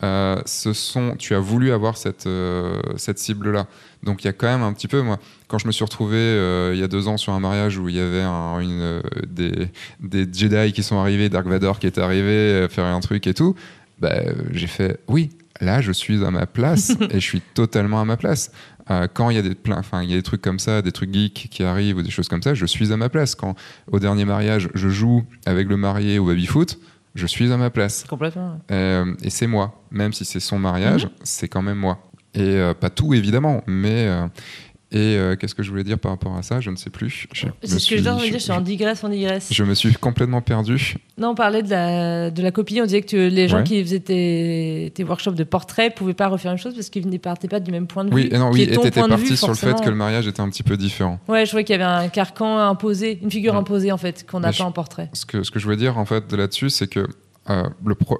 ce sont, tu as voulu avoir cette, cette cible-là. Donc il y a quand même un petit peu, moi, quand je me suis retrouvé il y a deux ans sur un mariage où il y avait une, des, des, Jedi qui sont arrivés, Dark Vador qui est arrivé, faire un truc et tout, bah, j'ai fait oui, là je suis à ma place et je suis totalement à ma place. Euh, quand il y a des enfin il y a des trucs comme ça, des trucs geeks qui arrivent ou des choses comme ça, je suis à ma place. Quand au dernier mariage je joue avec le marié au baby foot, je suis à ma place. Complètement. Euh, et c'est moi, même si c'est son mariage, mhm. c'est quand même moi. Et euh, pas tout évidemment, mais et euh, qu'est-ce que je voulais dire par rapport à ça? Je ne sais plus. C'est ce que je dois dire, je suis en digresse, en digresse. Je me suis complètement perdu. Non, on parlait de la, de la copie, on disait que les gens qui faisaient tes, tes, workshops de portrait ne pouvaient pas refaire une chose parce qu'ils ne partaient pas du même point de vue. Oui, et non, oui, et t'étais parti sur le fait que le mariage était un petit peu différent. Ouais, je trouvais qu'il y avait un carcan imposé, une figure imposée en fait, qu'on n'a pas en portrait. Ce que, ce que je voulais dire en fait de là-dessus, c'est que euh,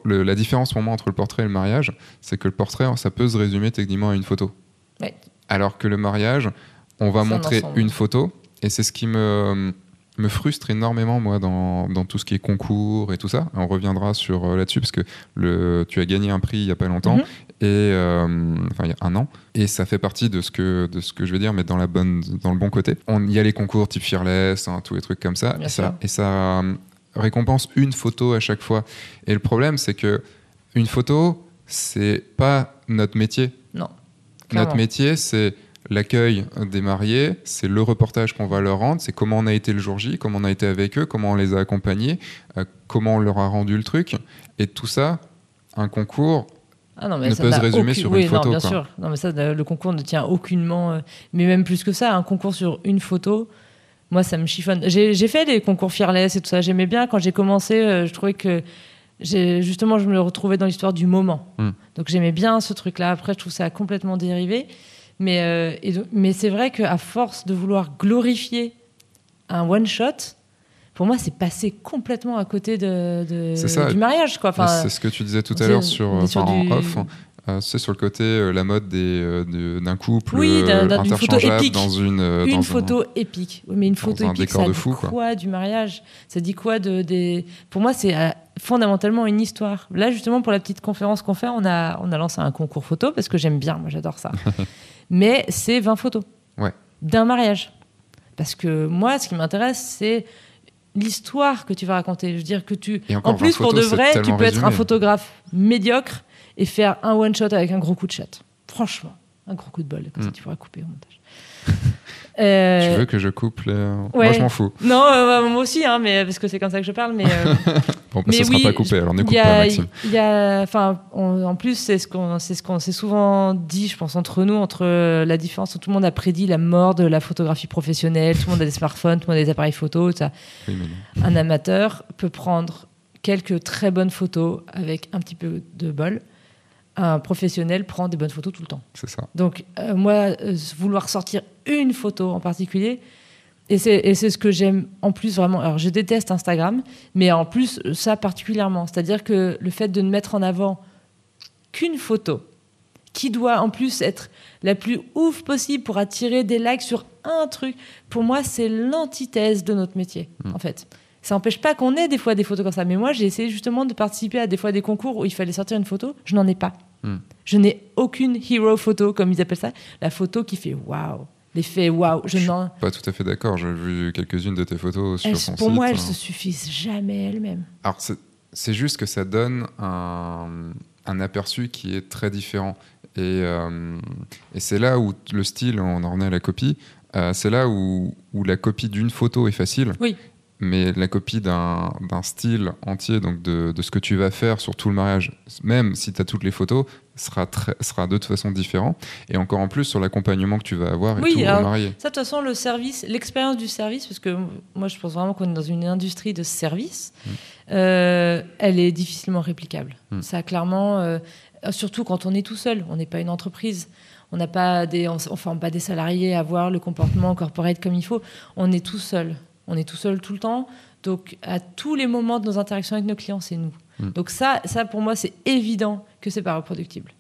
le, la différence pour moi entre le portrait et le mariage, c'est que le portrait, ça peut se résumer techniquement à une photo. Ouais. Alors que le mariage, on va montrer une photo, et c'est ce qui me, me frustre énormément, moi, dans, dans, tout ce qui est concours et tout ça. On reviendra sur euh, là-dessus, parce que le, tu as gagné un prix il n'y a pas longtemps, mhm. et, euh, enfin, il y a un an, et ça fait partie de ce que, de ce que je veux dire, mais dans, la bonne, dans le bon côté. Il y a les concours type Fearless, hein, tous les trucs comme ça, et ça, et ça euh, récompense une photo à chaque fois. Et le problème, c'est que une photo, c'est pas notre métier. Notre métier, c'est l'accueil des mariés, c'est le reportage qu'on va leur rendre, c'est comment on a été le jour J, comment on a été avec eux, comment on les a accompagnés, euh, comment on leur a rendu le truc. Et tout ça, un concours ah ne peut se résumer sur une photo. Non, bien sûr. Non, mais ça, le concours ne tient aucunement. Euh, mais même plus que ça, un concours sur une photo, moi, ça me chiffonne. J'ai fait des concours Fearless et tout ça. J'aimais bien. Quand j'ai commencé, euh, je trouvais que justement, je me retrouvais dans l'histoire du moment. Hmm. Donc j'aimais bien ce truc-là. Après, je trouve ça complètement dérivé. Mais, euh, mais c'est vrai qu'à force de vouloir glorifier un one-shot, pour moi, c'est passé complètement à côté de, du mariage. Enfin, c'est ce que tu disais tout à l'heure sur, en off. Euh, c'est sur le côté euh, la mode des, d'un couple oui, d'une photo épique. dans une, une photo épique. Mais une photo épique, ça dit quoi, du mariage? Ça dit quoi de, des... Pour moi, c'est fondamentalement une histoire. Là, justement, pour la petite conférence qu'on fait, on a, on a lancé un concours photo parce que j'aime bien, moi j'adore ça. mais c'est 20 photos d'un mariage. Parce que moi, ce qui m'intéresse, c'est l'histoire que tu vas raconter. Je veux dire que tu. en plus, pour de vrai, tu peux être un photographe médiocre et faire un one shot avec un gros coup de chat. Franchement, un gros coup de bol. Comme ça, mm. tu pourras couper au montage. Euh, tu veux que je coupe Moi, je m'en fous. Non, euh, moi aussi, hein, mais, parce que c'est comme ça que je parle. Mais, euh, bon, mais ça sera pas coupé, alors ne coupe pas, Maxime. Y a, en plus, c'est ce qu'on ce qu'on s'est souvent dit, je pense, entre nous, entre la différence où tout le monde a prédit la mort de la photographie professionnelle, tout le monde a des smartphones, tout le monde a des appareils photo. Ça. Un amateur peut prendre quelques très bonnes photos avec un petit peu de bol un professionnel prend des bonnes photos tout le temps. C'est ça. Donc, euh, moi, euh, vouloir sortir une photo en particulier, et c'est ce que j'aime en plus vraiment. Alors, je déteste Instagram, mais en plus, ça particulièrement. C'est-à-dire que le fait de ne mettre en avant qu'une photo, qui doit en plus être la plus ouf possible pour attirer des likes sur un truc, pour moi, c'est l'antithèse de notre métier, hmm. en fait. Ça n'empêche pas qu'on ait des fois des photos comme ça. Mais moi, j'ai essayé justement de participer à des fois des concours où il fallait sortir une photo. Je n'en ai pas. Hmm. Je n'ai aucune hero photo, comme ils appellent ça. La photo qui fait waouh. L'effet waouh. Je, n'en. Pas tout à fait d'accord. J'ai vu quelques-unes de tes photos sur ton Pour moi, elles ne se suffisent jamais elles-mêmes. Alors, c'est juste que ça donne un, un, aperçu qui est très différent. Et, euh, et c'est là où le style, on en revenait à la copie, euh, c'est là où, où, la copie d'une photo est facile. Oui mais la copie d'un style entier, donc de, de, ce que tu vas faire sur tout le mariage, même si tu as toutes les photos, sera, très, sera de toute façon différent. Et encore en plus sur l'accompagnement que tu vas avoir et oui, tout alors, marié. Ça, de toute façon, le service, l'expérience du service, parce que moi, je pense vraiment qu'on est dans une industrie de service, mm. euh, elle est difficilement réplicable. Mm. Ça, clairement, euh, surtout quand on est tout seul, on n'est pas une entreprise. On n'a pas des, on, forme pas des salariés à avoir le comportement corporate comme il faut. On est tout seul. On est tout seul tout le temps. Donc, à tous les moments de nos interactions avec nos clients, c'est nous. Mm. Donc, ça, ça, pour moi, c'est évident que c'est pas reproductible.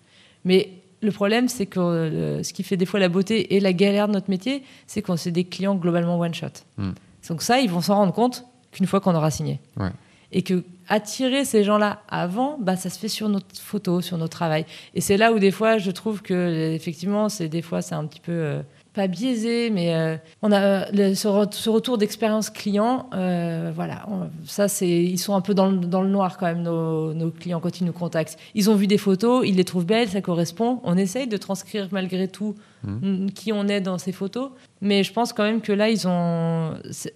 Mais le problème, c'est que euh, ce qui fait des fois la beauté et la galère de notre métier, c'est qu'on c'est des clients globalement one-shot. Mm. Donc ça, ils vont s'en rendre compte qu'une fois qu'on aura signé. Ouais. Et que attirer ces gens-là avant, bah, ça se fait sur notre photo, sur notre travail. Et c'est là où des fois, je trouve que effectivement, c'est des fois, c'est un petit peu euh, pas biaisé, mais euh, on a le- ce, re- ce retour d'expérience client. euh, voilà, on- ça c'est, ils sont un peu dans le, dans le noir quand même nos, nos clients quand ils nous contactent. Ils ont vu des photos, ils les trouvent belles, ça correspond. On essaye de transcrire malgré tout mm, qui on est dans ces photos, mais je pense quand même que là ils ont, c'est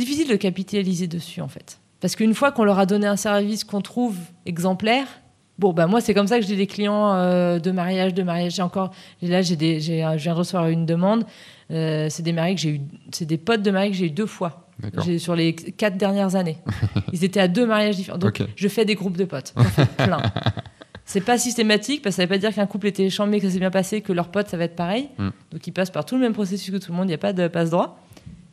difficile de capitaliser dessus en fait. Parce qu'une fois qu'on leur a donné un service qu'on trouve exemplaire, bon, bah moi, c'est comme ça que j'ai des clients euh, de mariage, de mariage. J'ai encore, là, j'ai des, j'ai, je viens de recevoir une demande. Euh, c'est des mariés que j'ai eu, c'est des potes de mariés que j'ai eu deux fois. J'ai, sur les quatre dernières années. Ils étaient à deux mariages différents. Donc, je fais des groupes de potes. Plein. C'est pas systématique parce que ça veut pas dire qu'un couple était chambé, que ça s'est bien passé, que leurs potes ça va être pareil. Mm. Donc ils passent par tout le même processus que tout le monde, il n'y a pas de passe droit.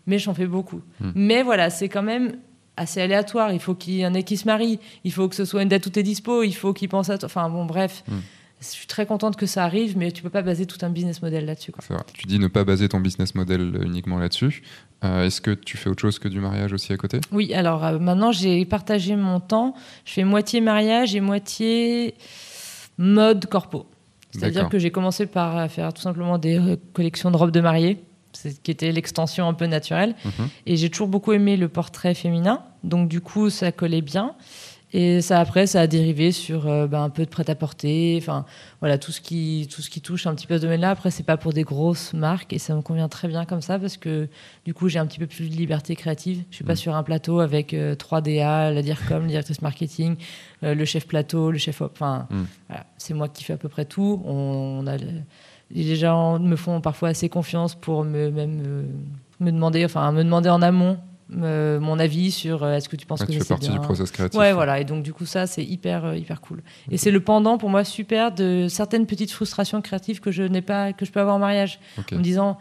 Mais j'en fais beaucoup. Mm. Mais voilà, c'est quand même assez aléatoire. Il faut qu'il y en ait qui se marient. Il faut que ce soit une date où tu es dispo. Il faut qu'ils pensent à toi. Enfin bon, bref. Mm. Je suis très contente que ça arrive, mais tu peux pas baser tout un business model là-dessus. Tu dis ne pas baser ton business model uniquement là-dessus. Euh, Est-ce que tu fais autre chose que du mariage aussi à côté? Oui, alors euh, maintenant j'ai partagé mon temps. Je fais moitié mariage et moitié mode corpo. C'est-à-dire que j'ai commencé par euh, faire tout simplement des euh, collections de robes de mariée, qui était l'extension un peu naturelle. Mhm. Et j'ai toujours beaucoup aimé le portrait féminin, donc du coup ça collait bien. Et ça après ça a dérivé sur euh, ben, un peu de prêt-à-porter, enfin voilà tout ce qui tout ce qui touche un petit peu à ce domaine-là. Après c'est pas pour des grosses marques et ça me convient très bien comme ça parce que du coup j'ai un petit peu plus de liberté créative. Je suis pas Mhm. sur un plateau avec euh, 3 DA, la DIRCOM, la directrice marketing, euh, le chef plateau, le chef. Enfin Mhm. voilà, c'est moi qui fais à peu près tout. On, on a le- les gens me font parfois assez confiance pour me même euh, me demander enfin me demander en amont euh, mon avis sur euh, est-ce que tu penses Ouais, que Tu fais partie bien du process créatif. Ouais, voilà. Et donc, du coup, ça, c'est hyper, euh, hyper cool. Et c'est le pendant, pour moi, super de certaines petites frustrations créatives que je n'ai pas, que je peux avoir en mariage. En me disant,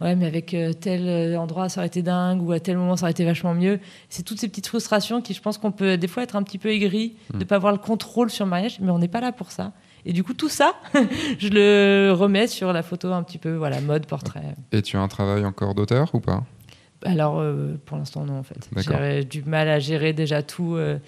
ouais, mais avec euh, tel endroit, ça aurait été dingue, ou à tel moment, ça aurait été vachement mieux. C'est toutes ces petites frustrations qui, je pense qu'on peut des fois être un petit peu aigri de Mm. ne pas avoir le contrôle sur le mariage, mais on n'est pas là pour ça. Et du coup, tout ça, je le remets sur la photo un petit peu, voilà, mode, portrait. Et tu as un travail encore d'auteur ou pas? Alors, euh, pour l'instant, non, en fait. J'ai du mal à gérer déjà tout. euh.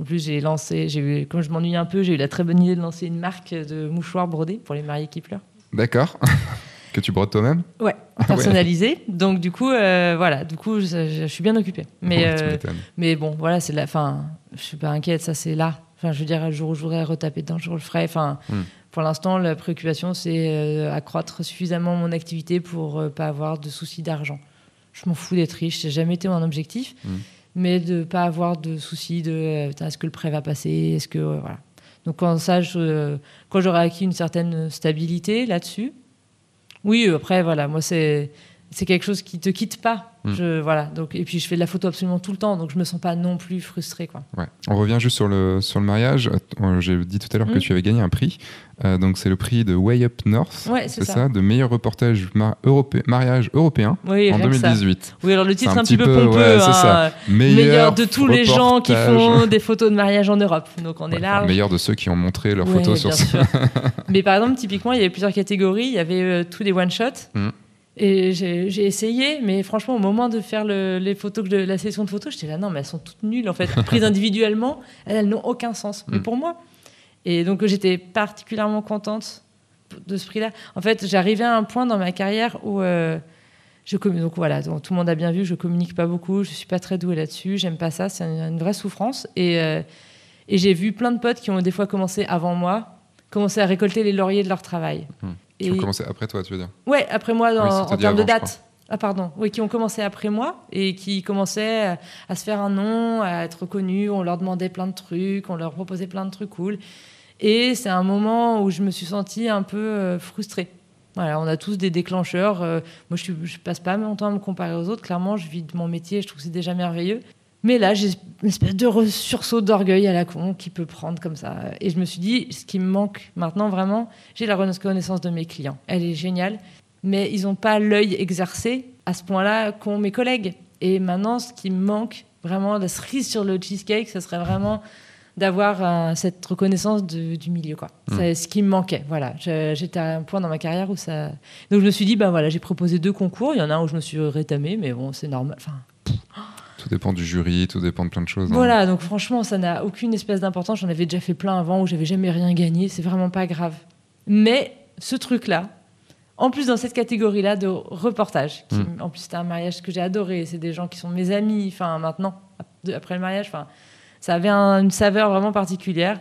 En plus, j'ai lancé, j'ai eu, quand je m'ennuie un peu, j'ai eu la très bonne idée de lancer une marque de mouchoirs brodés pour les mariés qui pleurent. D'accord. que tu brodes toi-même? Ouais, Ah ouais. personnalisé. Donc, du coup, euh, voilà, du coup, je, je- je suis bien occupée. Ouais, euh, mais bon, voilà, c'est la fin. Je suis pas inquiète, ça, c'est là. Enfin, je veux dire, le jour où je voudrais retaper dedans, je le ferai. Enfin, Hmm. pour l'instant, la préoccupation, c'est euh, accroître suffisamment mon activité pour euh, pas avoir de soucis d'argent. Je m'en fous d'être riche, c'est jamais été mon objectif, Hmm. mais de pas avoir de soucis de euh, est-ce que le prêt va passer, est-ce que euh, voilà. Donc quand ça, je- quand j'aurai acquis une certaine stabilité là-dessus, oui, après voilà, moi c'est c'est quelque chose qui te quitte pas. Mm. Je, voilà. Donc et puis je fais de la photo absolument tout le temps, donc je me sens pas non plus frustrée quoi. Ouais. On revient juste sur le, sur le mariage. Euh, J'ai dit tout à l'heure que Mm. tu avais gagné un prix. Euh, donc, c'est le prix de Way Up North. Ouais, c'est ça. de meilleur reportage europé- mariage européen Oui, en rien que ça. 2018. Oui, alors le titre C'est un un petit peu peu, pompeux, ouais, hein, ça. meilleur de tous les gens qui font des photos de mariage en Europe. Donc on est enfin, meilleur de ceux qui ont montré leurs photos sur sûr. Mais par exemple, typiquement, il y avait plusieurs catégories. Il y avait euh, tous les one-shots. Mm. Et j'ai essayé, mais franchement, au moment de faire le- les photos, de la session de photos, j'étais là, non, mais elles sont toutes nulles, en fait. Prises individuellement, elles, elles n'ont aucun sens. Mais Mm. pour moi. Et donc, j'étais particulièrement contente de ce prix-là. En fait, j'arrivais à un point dans ma carrière où. euh, je donc voilà, donc tout le monde a bien vu, je communique pas beaucoup, je suis pas très douée là-dessus, j'aime pas ça, c'est une, une vraie souffrance. Et, euh, et j'ai vu plein de potes qui ont des fois commencé avant moi, commencer à récolter les lauriers de leur travail. Et Qui ont commencé après toi, tu veux dire ouais, après moi, dans- Oui, en termes de date. Ah pardon, oui, qui ont commencé après moi et qui commençaient à, à se faire un nom, à être reconnus. On leur demandait plein de trucs, on leur proposait plein de trucs cool. Et c'est un moment où je me suis sentie un peu euh, frustrée. Voilà, on a tous des déclencheurs. euh, moi, je, ne passe pas mon temps à me comparer aux autres. Clairement, je vis de mon métier, je trouve que c'est déjà merveilleux. Mais là, j'ai une espèce de sursaut d'orgueil à la con qui peut prendre comme ça. Et je me suis dit, ce qui me manque maintenant vraiment, j'ai la reconnaissance de mes clients. Elle est géniale, mais ils n'ont pas l'œil exercé à ce point-là qu'ont mes collègues. Et maintenant, ce qui me manque vraiment, la cerise sur le cheesecake, ce serait vraiment d'avoir euh, cette reconnaissance de- du milieu. quoi. Mm. C'est ce qui me manquait. Voilà, j'étais à un point dans ma carrière où ça. Donc je me suis dit, ben voilà, j'ai proposé deux concours. Il y en a un où je me suis rétamée, mais bon, c'est normal. Enfin, pff, tout dépend du jury, tout dépend de plein de choses. hein. Voilà, donc franchement, ça n'a aucune espèce d'importance. J'en avais déjà fait plein avant où j'avais jamais rien gagné. C'est vraiment pas grave. Mais ce truc-là, en plus dans cette catégorie-là de reportage, qui, Mm. en plus c'était un mariage que j'ai adoré, c'est des gens qui sont mes amis, enfin maintenant, ap- après le mariage, enfin, ça avait un- une saveur vraiment particulière.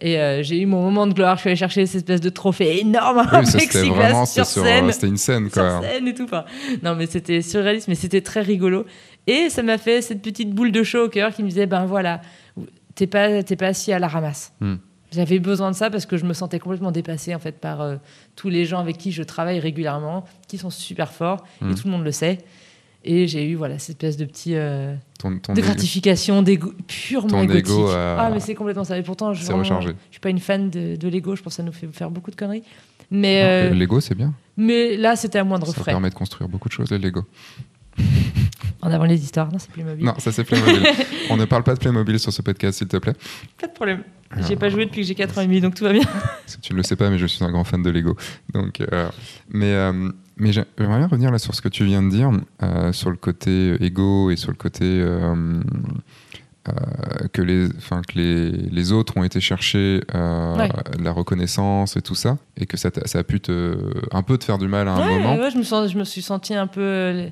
Et euh, j'ai eu mon moment de gloire. Je suis allée chercher cette espèce de trophée énorme, Oui, c'était vraiment sur c'était sur, scène euh, c'était une scène sur quoi. scène et tout. Enfin, non, mais c'était surréaliste, mais c'était très rigolo. Et ça m'a fait cette petite boule de chaud au cœur qui me disait ben voilà, t'es pas, t'es pas assis à la ramasse. Hmm. J'avais besoin de ça parce que je me sentais complètement dépassée en fait par euh, tous les gens avec qui je travaille régulièrement, qui sont super forts Hmm. et tout le monde le sait. Et j'ai eu voilà cette espèce de petit euh, Ton, ton de gratification, d'égo, purement égotique. égo a- Ah mais c'est complètement ça. Et pourtant je, vraiment, je suis pas une fan de, de l'ego. Je pense que ça nous fait faire beaucoup de conneries. Mais euh, Lego, c'est bien. mais là c'était à moindre Ça frais. permet de construire beaucoup de choses, les Lego. En avant les histoires, non, c'est plus mobile. Non, ça c'est Playmobil. On ne parle pas de Playmobil sur ce podcast, s'il te plaît. Pas de problème. Ah. J'ai pas joué depuis que j'ai 4 ans et demi, donc tout va bien. Tu ne le sais pas, mais je suis un grand fan de Lego. Donc, euh, mais euh, mais j'ai- j'aimerais bien revenir là sur ce que tu viens de dire, euh, sur le côté égo et sur le côté que, les, enfin, que les, les autres ont été chercher Ouais. la reconnaissance et tout ça, et que ça, t'a- ça a pu te, un peu te faire du mal à un ouais, moment. ouais, je, me sens, je me suis sentie un peu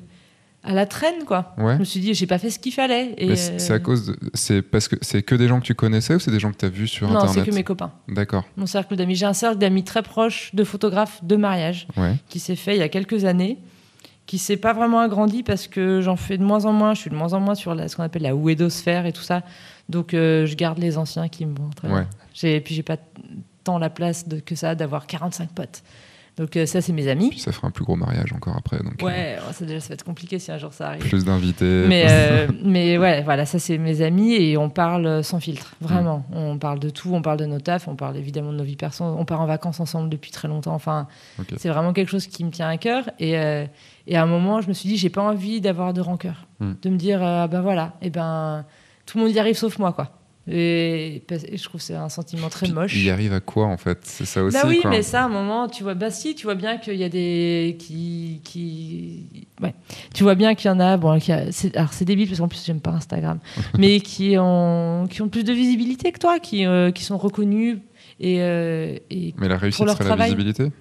à la traîne, quoi. Ouais. Je me suis dit, j'ai pas fait ce qu'il fallait. Et c'est à euh, cause de- c'est parce que c'est que des gens que tu connaissais ou c'est des gens que tu as vus sur Non, c'est internet que mes copains. D'accord. Mon cercle d'amis. J'ai un cercle d'amis très proche de photographes de mariage Ouais. qui s'est fait il y a quelques années, qui s'est pas vraiment agrandi parce que j'en fais de moins en moins. Je suis de moins en moins sur la, ce qu'on appelle la wedosphère et tout ça. Donc euh, je garde les anciens qui me vont très. Ouais. Et puis j'ai pas tant la place de, que ça d'avoir 45 potes. Donc euh, ça, c'est mes amis. Puis ça fera un plus gros mariage encore après. Donc, euh, Ouais, ouais, ça, déjà, ça va être compliqué si un jour ça arrive. plus d'invités. Mais, euh, mais ouais, voilà, ça c'est mes amis et on parle sans filtre, vraiment. On parle de tout, on parle de nos tafs, on parle évidemment de nos vies personnelles, on part en vacances ensemble depuis très longtemps. Enfin, c'est vraiment quelque chose qui me tient à cœur. Et, et à un moment, je me suis dit, j'ai pas envie d'avoir de rancœur, Mm. de me dire, euh, ben voilà, et ben tout le monde y arrive sauf moi, quoi. Et, je trouve que c'est un sentiment très Puis, moche. Il arrive à quoi en fait? C'est ça aussi. Bah oui, quoi. mais ça, à un moment, tu vois, bah si, tu vois bien qu'il y a des qui, qui, ouais, tu vois bien qu'il y en a, bon, a- alors c'est débile parce qu'en plus j'aime pas Instagram, mais qui ont, qui ont plus de visibilité que toi, qui, euh, qui sont reconnus et, euh, et Mais la réussite leur serait la visibilité?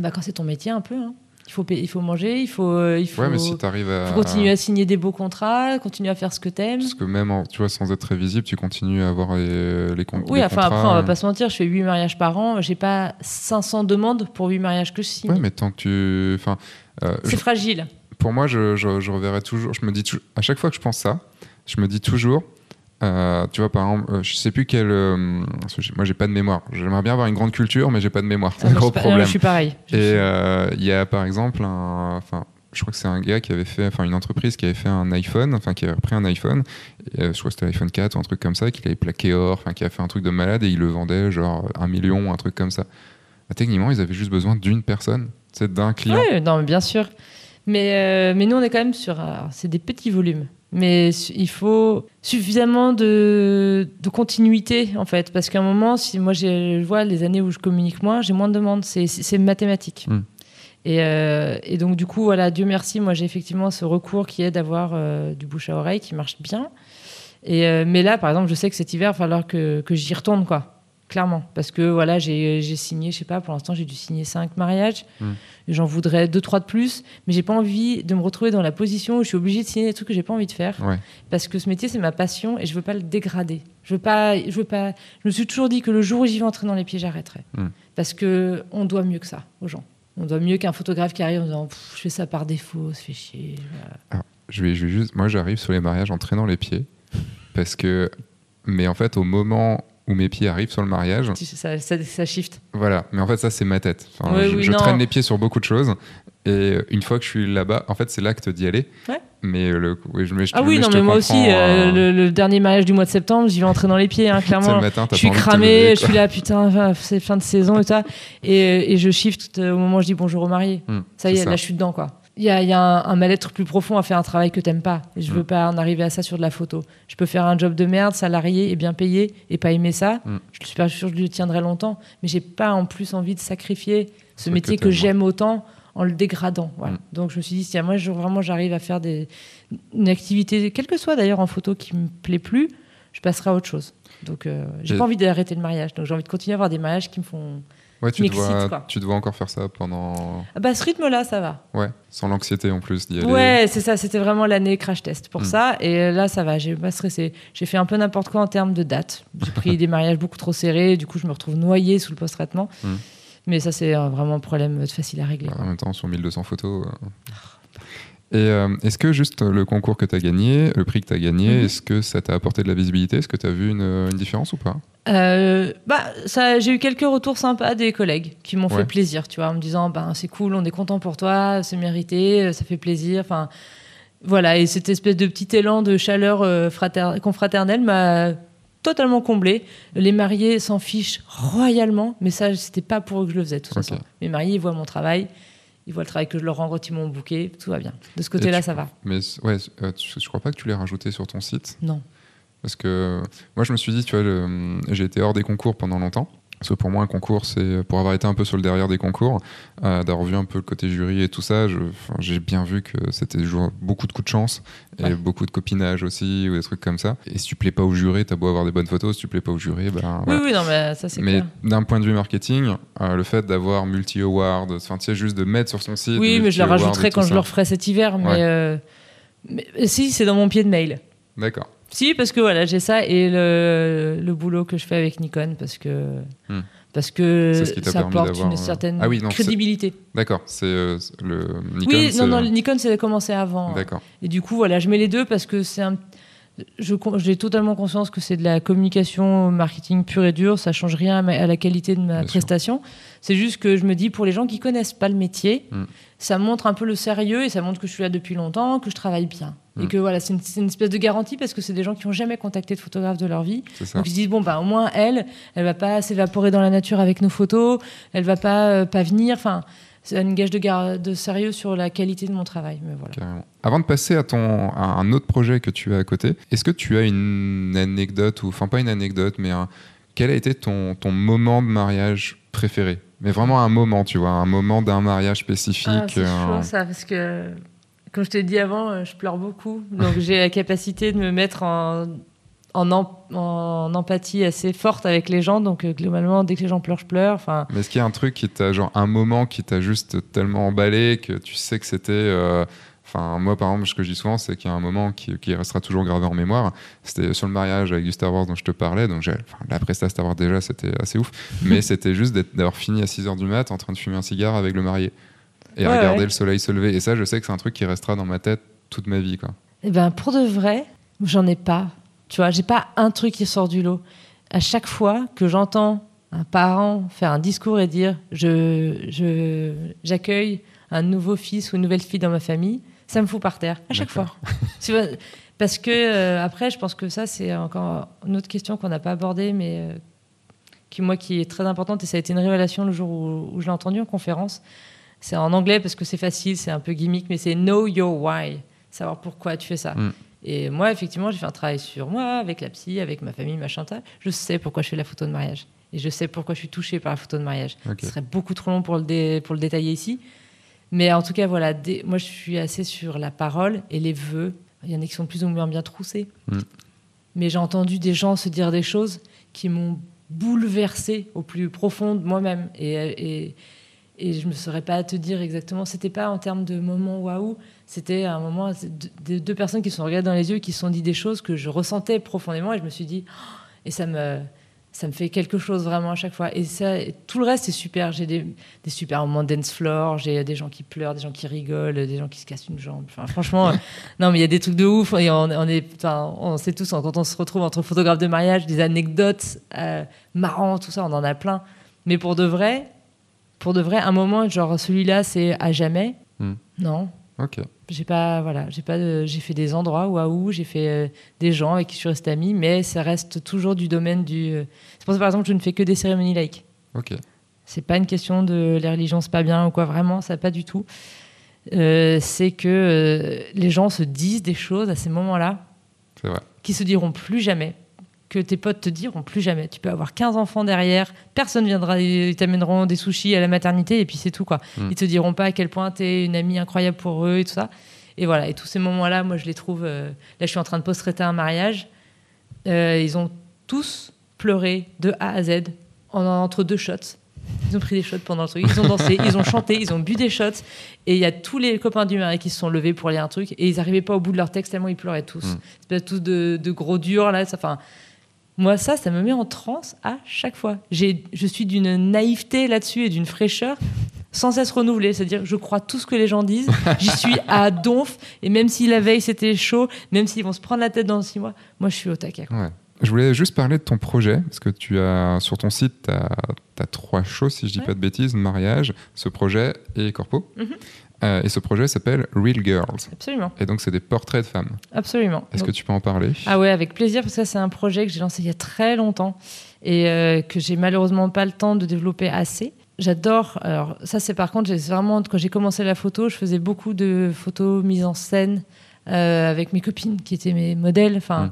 Bah, quand c'est ton métier un peu, hein. Il faut, il faut manger, il faut, euh, il faut, Ouais, mais si tu arrives à. faut continuer à signer des beaux contrats, continuer à faire ce que t'aimes. Parce que même, en- tu vois, sans être très visible, tu continues à avoir les, les, comptes Oui, les enfin contrats. après, on va pas se mentir, je fais 8 mariages par an, j'ai pas 500 demandes pour 8 mariages que je signe. Ouais, mais tant que tu. Enfin, euh, c'est je- fragile. pour moi, je, je, je reverrai toujours. Je me dis toujours- à chaque fois que je pense ça, je me dis toujours. Euh, tu vois, par exemple, euh, je sais plus quel. euh, moi, j'ai pas de mémoire. J'aimerais bien avoir une grande culture, mais j'ai pas de mémoire. C'est Ah, un gros problème. Je suis pareil. Je Et euh, il y a par exemple un, enfin, je crois que c'est un gars qui avait fait, enfin une entreprise qui avait fait un iPhone, enfin qui avait pris un iPhone, et, je crois que c'était l'iPhone 4 ou un truc comme ça, qu'il avait plaqué or, enfin qui a fait un truc de malade et il le vendait genre un million, un truc comme ça. Bah, techniquement, ils avaient juste besoin d'une personne, c'est d'un client. Oui, non, mais bien sûr. Mais, euh, mais nous, on est quand même sur. C'est des petits volumes. Mais il faut suffisamment de, de continuité, en fait. Parce qu'à un moment, si moi je vois les années où je communique moins, j'ai moins de demandes. C'est- mathématique. Mm. Et, euh, et donc, du coup, voilà, Dieu merci, moi j'ai effectivement ce recours qui est d'avoir euh, du bouche à oreille qui marche bien. Et, euh, mais là, par exemple, je sais que cet hiver, il va falloir que, que j'y retourne, quoi. Clairement. Parce que voilà, j'ai signé, je sais pas, pour l'instant, j'ai dû signer cinq mariages. J'en voudrais deux, trois de plus, mais j'ai pas envie de me retrouver dans la position où je suis obligée de signer des trucs que j'ai pas envie de faire. Ouais. Parce que ce métier, c'est ma passion et je veux pas le dégrader. Je veux pas, je veux pas. Je me suis toujours dit que le jour où j'y vais entrer dans les pieds, j'arrêterai. Mm. Parce que on doit mieux que ça aux gens. On doit mieux qu'un photographe qui arrive en disant je fais ça par défaut, se fait chier. Voilà. Je vais, je vais juste, moi, j'arrive sur les mariages en traînant les pieds, parce que, mais en fait, au moment où mes pieds arrivent sur le mariage, Ça, ça, ça shift. Voilà, mais en fait, ça, c'est ma tête. Enfin, je oui, je non. traîne les pieds sur beaucoup de choses. Et une fois que je suis là-bas, en fait, c'est l'acte d'y aller. Ouais. Mais euh, le, oui, je, mais je, Ah oui, mais non, mais moi aussi, euh, euh, le, le dernier mariage du mois de septembre, j'y vais entrer dans les pieds, hein, clairement. le matin, t'as je suis lever, je suis là, putain, c'est fin de saison et ça. Et, et je shift au moment où je dis bonjour aux mariés. Hmm, Ça y est, là, je suis dedans, quoi. Il y a, il y a un, un mal-être plus profond à faire un travail que t'aimes pas. Et je veux Mm. pas en arriver à ça sur de la photo. Je peux faire un job de merde, salarié et bien payé, et pas aimer ça. Mm. Je suis pas sûre que je le tiendrai longtemps. Mais j'ai pas en plus envie de sacrifier ce métier que j'aime autant en le dégradant. Voilà. Mm. Donc je me suis dit, si moi je, vraiment j'arrive à faire des, une activité, quelle que soit d'ailleurs en photo, qui me plaît plus, je passerai à autre chose. Donc euh, j'ai Et- pas envie d'arrêter le mariage. Donc j'ai envie de continuer à avoir des mariages qui me font. Ouais, tu dois, quoi. tu dois encore faire ça pendant. Ah bah ce rythme-là, ça va. Ouais, sans l'anxiété en plus d'y aller. Ouais, c'est ça. C'était vraiment l'année crash test pour Mm. ça. Et là, ça va. J'ai pas stressé. J'ai fait un peu n'importe quoi en termes de date. J'ai pris des mariages beaucoup trop serrés. Du coup, je me retrouve noyée sous le post-traitement. Mm. Mais ça, c'est euh, vraiment un problème facile à régler. En même temps, sur 1200 photos. euh. Et euh, est-ce que juste le concours que tu as gagné, le prix que tu as gagné, Mhm. est-ce que ça t'a apporté de la visibilité? Est-ce que tu as vu une, une différence ou pas? Euh, bah, ça, j'ai eu quelques retours sympas des collègues qui m'ont Ouais. fait plaisir, tu vois, en me disant, ben, c'est cool, on est content pour toi, c'est mérité, ça fait plaisir. Enfin, voilà. Et cette espèce de petit élan de chaleur euh, frater- confraternelle m'a totalement comblé. Les mariés s'en fichent royalement, mais ça, c'était pas pour eux que je le faisais, de toute Ok. façon. Mes mariés, ils voient mon travail, ils voient le travail que je leur rends quand ils m'ont bouqué, tout va bien. De ce côté-là, ça va. Mais ouais, euh, tu- je crois pas que tu l'aies rajouté sur ton site. Non. Parce que moi, je me suis dit, tu vois, j'ai été hors des concours pendant longtemps. Parce que pour moi, un concours, c'est pour avoir été un peu sur le derrière des concours, euh, d'avoir vu un peu le côté jury et tout ça. J'ai bien vu que c'était beaucoup de coups de chance et Ouais. beaucoup de copinage aussi ou des trucs comme ça. Et si tu plais pas au jury, t'as beau avoir des bonnes photos, si tu plais pas au jury, ben Oui, voilà. oui, non, mais ça, c'est Mais d'un point de vue marketing, euh, le fait d'avoir multi-awards, enfin, tu sais, juste de mettre sur son site. Oui, mais je et rajouterai quand je le referai cet hiver. Mais, Ouais. euh, mais- si, c'est dans mon pied de mail. D'accord. Si, parce que voilà, j'ai ça et le, le boulot que je fais avec Nikon, parce que, Hmm. parce que ça apporte une euh, certaine Ah oui, non, c'est- crédibilité. D'accord. C'est euh, le Nikon. oui, non, non, le Nikon, c'est commencé avant. D'accord. Et du coup, voilà, je mets les deux parce que c'est un. con- J'ai totalement conscience que c'est de la communication, marketing pur et dur. Ça change rien à, ma- à la qualité de ma Bien prestation. C'est juste que je me dis, pour les gens qui connaissent pas le métier, Mm. ça montre un peu le sérieux et ça montre que je suis là depuis longtemps, que je travaille bien. Et Mm. que voilà, c'est une, espèce de garantie parce que c'est des gens qui ont jamais contacté de photographe de leur vie. Donc ils se disent bon bah au moins elle, elle va pas s'évaporer dans la nature avec nos photos, elle va pas euh, pas venir. Enfin, c'est une gage de, gar- de sérieux sur la qualité de mon travail. Mais voilà. Carrément. Avant de passer à, ton, à un autre projet que tu as à côté, est-ce que tu as une anecdote, ou enfin pas une anecdote, mais un- quel a été ton, ton moment de mariage préféré? Mais vraiment un moment, tu vois, un moment d'un mariage spécifique. Ah, c'est euh, chaud ça parce que comme je t'ai dit avant, euh, je pleure beaucoup. Donc j'ai la capacité de me mettre en en, em- en empathie assez forte avec les gens. Donc euh, globalement, dès que les gens pleurent, je pleure. Enfin, Mais est-ce qu'il y a un truc qui t'a, genre un moment qui t'a juste tellement emballé que tu sais que c'était. euh, Enfin, moi, par exemple, ce que je dis souvent, c'est qu'il y a un moment qui, qui restera toujours gravé en mémoire. C'était sur le mariage avec du Star Wars dont je te parlais. Donc, enfin, la presta Star Wars, déjà, c'était assez ouf. Mais c'était juste d'avoir fini à 6h du mat en train de fumer un cigare avec le marié. Et Ouais, regarder ouais. le soleil se lever. Et ça, je sais que c'est un truc qui restera dans ma tête toute ma vie. Quoi. Eh ben, pour de vrai, j'en ai pas. Tu vois, j'ai pas un truc qui sort du lot. À chaque fois que j'entends un parent faire un discours et dire je, je, j'accueille un nouveau fils ou une nouvelle fille dans ma famille, ça me fout par terre. À chaque fois. Parce que, euh, après, je pense que ça, c'est encore une autre question qu'on n'a pas abordée, mais euh, qui, moi, qui est très importante, et ça a été une révélation le jour où, où je l'ai entendu en conférence. C'est en anglais parce que c'est facile, c'est un peu gimmick, mais c'est know your why, savoir pourquoi tu fais ça. Mm. Et moi, effectivement, j'ai fait un travail sur moi, avec la psy, avec ma famille, machin. tas. Je sais pourquoi je fais la photo de mariage. Et je sais pourquoi je suis touchée par la photo de mariage. Ce serait beaucoup trop long pour le, dé- pour le détailler ici. Mais en tout cas, voilà, dé- moi, je suis assez sur la parole et les vœux. Il y en a qui sont plus ou moins bien troussés. Mm. Mais j'ai entendu des gens se dire des choses qui m'ont bouleversée au plus profond de moi-même. Et, et, et je ne saurais pas te dire exactement. C'était pas en termes de moment waouh. C'était un moment de, de deux personnes qui se sont regardées dans les yeux, qui se sont dit des choses que je ressentais profondément. Et je me suis dit, oh, et ça me, ça me fait quelque chose vraiment à chaque fois. Et ça, et tout le reste, c'est super. J'ai des, des super moments dance floor, j'ai des gens qui pleurent, des gens qui rigolent, des gens qui se cassent une jambe. Enfin, franchement, euh, non, mais il y a des trucs de ouf. Et on, on est, enfin, on sait tous, quand on se retrouve entre photographes de mariage, des anecdotes euh, marrantes, tout ça, on en a plein. Mais pour de vrai, pour de vrai, un moment, genre celui-là, c'est à jamais. Hmm. Non, Ok. j'ai pas, voilà, j'ai pas, de- j'ai fait des endroits waouh, j'ai fait euh, des gens avec qui je suis restée amie, mais ça reste toujours du domaine du. euh, C'est pour ça par exemple, je ne fais que des cérémonies laïques. Ok. C'est pas une question de les religions c'est pas bien ou quoi, vraiment, ça pas du tout. Euh, c'est que les gens se disent des choses à ces moments-là C'est vrai. qui se diront plus jamais, que tes potes te diront plus jamais. Tu peux avoir 15 enfants derrière, personne viendra, ils t'amèneront des sushis à la maternité et puis c'est tout quoi. Mm. Ils te diront pas à quel point tu es une amie incroyable pour eux et tout ça. Et voilà, et tous ces moments-là, moi je les trouve. euh, là, je suis en train de post-traiter un mariage. Euh, ils ont tous pleuré de A à Z en, entre deux shots. Ils ont pris des shots pendant le truc, ils ont dansé, ils ont chanté, ils ont bu des shots. Et il y a tous les copains du mari qui se sont levés pour lire un truc et ils n'arrivaient pas au bout de leur texte tellement ils pleuraient tous. Mm. Espèce tous de, de gros durs là. Ça, moi, ça, ça me met en transe à chaque fois. Je suis d'une naïveté là-dessus et d'une fraîcheur sans cesse renouvelée. C'est-à-dire, je crois tout ce que les gens disent. J'y suis à donf. Et même si la veille c'était chaud, même s'ils vont se prendre la tête dans six mois, moi, je suis au taquet. Ouais. Je voulais juste parler de ton projet, parce que tu as sur ton site, tu as, trois choses, si je dis Ouais. pas de bêtises, mariage, ce projet et corpo. Mhm. Euh, et ce projet s'appelle Real Girls. Absolument, Et donc, c'est des portraits de femmes. absolument. Est-ce Donc- que tu peux en parler? Ah ouais, avec plaisir, parce que c'est un projet que j'ai lancé il y a très longtemps et euh, que j'ai malheureusement pas le temps de développer assez. J'adore. Alors, ça, c'est par contre, j'ai vraiment, quand j'ai commencé la photo, je faisais beaucoup de photos mises en scène euh, avec mes copines qui étaient mes modèles. Enfin. Mm.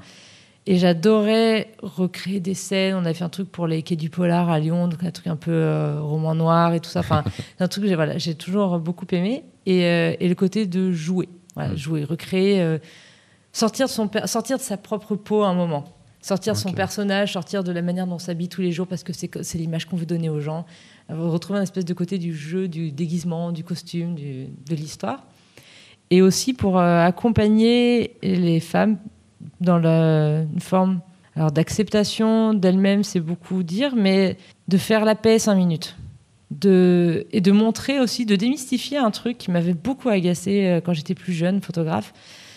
Et j'adorais recréer des scènes. On avait fait un truc pour les quais du Polar à Lyon, donc un truc un peu euh, roman noir et tout ça. Enfin, c'est un truc que j'ai voilà, j'ai toujours beaucoup aimé. Et, euh, et le côté de jouer, voilà, jouer, recréer, euh, sortir, de son, sortir de sa propre peau un moment. Sortir de son personnage, sortir de la manière dont on s'habille tous les jours parce que c'est l'image qu'on veut donner aux gens. Retrouver un espèce de côté du jeu, du déguisement, du costume, du- de l'histoire. Et aussi pour accompagner les femmes dans la, une forme alors d'acceptation d'elles-mêmes, c'est beaucoup dire, mais de faire la paix cinq minutes. De, et de montrer aussi, de démystifier un truc qui m'avait beaucoup agacé euh, quand j'étais plus jeune, photographe.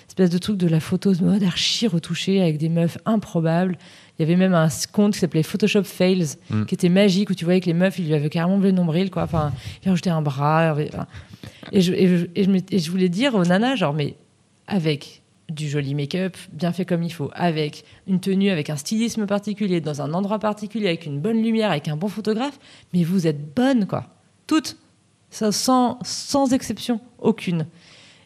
Espèce de truc de la photo de mode archi retouchée avec des meufs improbables. Il y avait même un compte qui s'appelait Photoshop Fails, Mm. qui était magique, où tu voyais que les meufs, ils lui avaient carrément le nombril, quoi. Enfin, ils rajouté un bras. enfin. Et, je, et, je, et je m'étais- et je voulais dire aux nanas, genre, mais avec du joli make-up, bien fait comme il faut, avec une tenue, avec un stylisme particulier, dans un endroit particulier, avec une bonne lumière, avec un bon photographe, mais vous êtes bonnes, quoi. Toutes. Ça, sans, sans exception, aucune.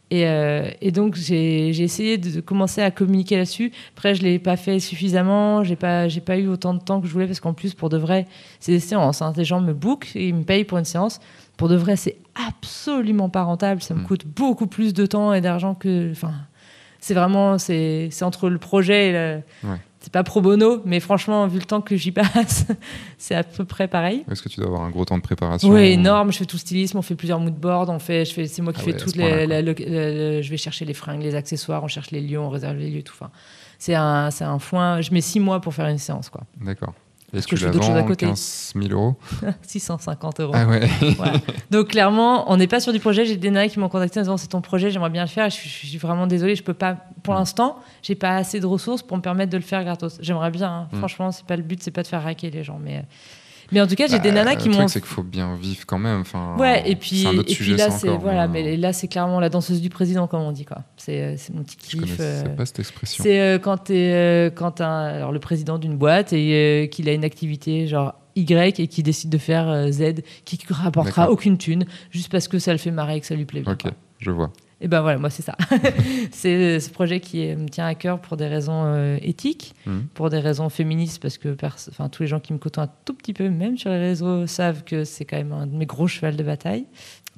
Et, euh, et donc, j'ai essayé de commencer à communiquer là-dessus. Après, je ne l'ai pas fait suffisamment. Je n'ai pas, j'ai pas eu autant de temps que je voulais parce qu'en plus, pour de vrai, c'est des séances. hein. Des gens me bookent et ils me payent pour une séance. Pour de vrai, c'est absolument pas rentable. Ça me Mm. coûte beaucoup plus de temps et d'argent que. Enfin, c'est vraiment. C'est entre le projet et le. Ouais. C'est pas pro bono, mais franchement, vu le temps que j'y passe, c'est à peu près pareil. Est-ce que tu dois avoir un gros temps de préparation Oui, énorme. Je fais tout le stylisme, on fait plusieurs moodboards, on fait, je fais, c'est moi qui Ah fais ouais, toutes les, la- le- le- le- je vais chercher les fringues, les accessoires, on cherche les lieux, on réserve les lieux, tout. Enfin, c'est un, c'est un foin. Je mets six mois pour faire une séance, quoi. D'accord. Parce tu que je fais d'autres choses à côté. 15 000 euros 650 euros. Ah ouais Voilà. Donc clairement, on n'est pas sur du projet. J'ai des nanas qui m'ont contacté en disant c'est ton projet, j'aimerais bien le faire. Je suis, je suis vraiment désolée, je peux pas. Pour Mm. l'instant, j'ai pas assez de ressources pour me permettre de le faire gratos. J'aimerais bien. hein. Mm. Franchement, c'est pas le but, c'est pas de faire raquer les gens, mais. Mais en tout cas, j'ai Bah, des nanas qui Le m'ont truc, c'est qu'il faut bien vivre quand même. Enfin, Ouais, et puis, un et autre puis sujet, là, c'est voilà, mais, mais là, c'est clairement la danseuse du président, comme on dit quoi. C'est euh, c'est mon petit Je kiff. connaissais euh, pas cette expression. C'est euh, quand t'es euh, quand un- alors le président d'une boîte et qu'il a une activité genre Y et qui décide de faire Z, qui rapportera aucune thune, juste parce que ça le fait marrer et que ça lui plaît bien. Ok, je vois. Et ben voilà, moi c'est ça. c'est euh, ce projet qui me tient à cœur pour des raisons euh, éthiques, Mhm. pour des raisons féministes, parce que enfin, tous les gens qui me côtoient un tout petit peu, même sur les réseaux, savent que c'est quand même un de mes gros chevals de bataille.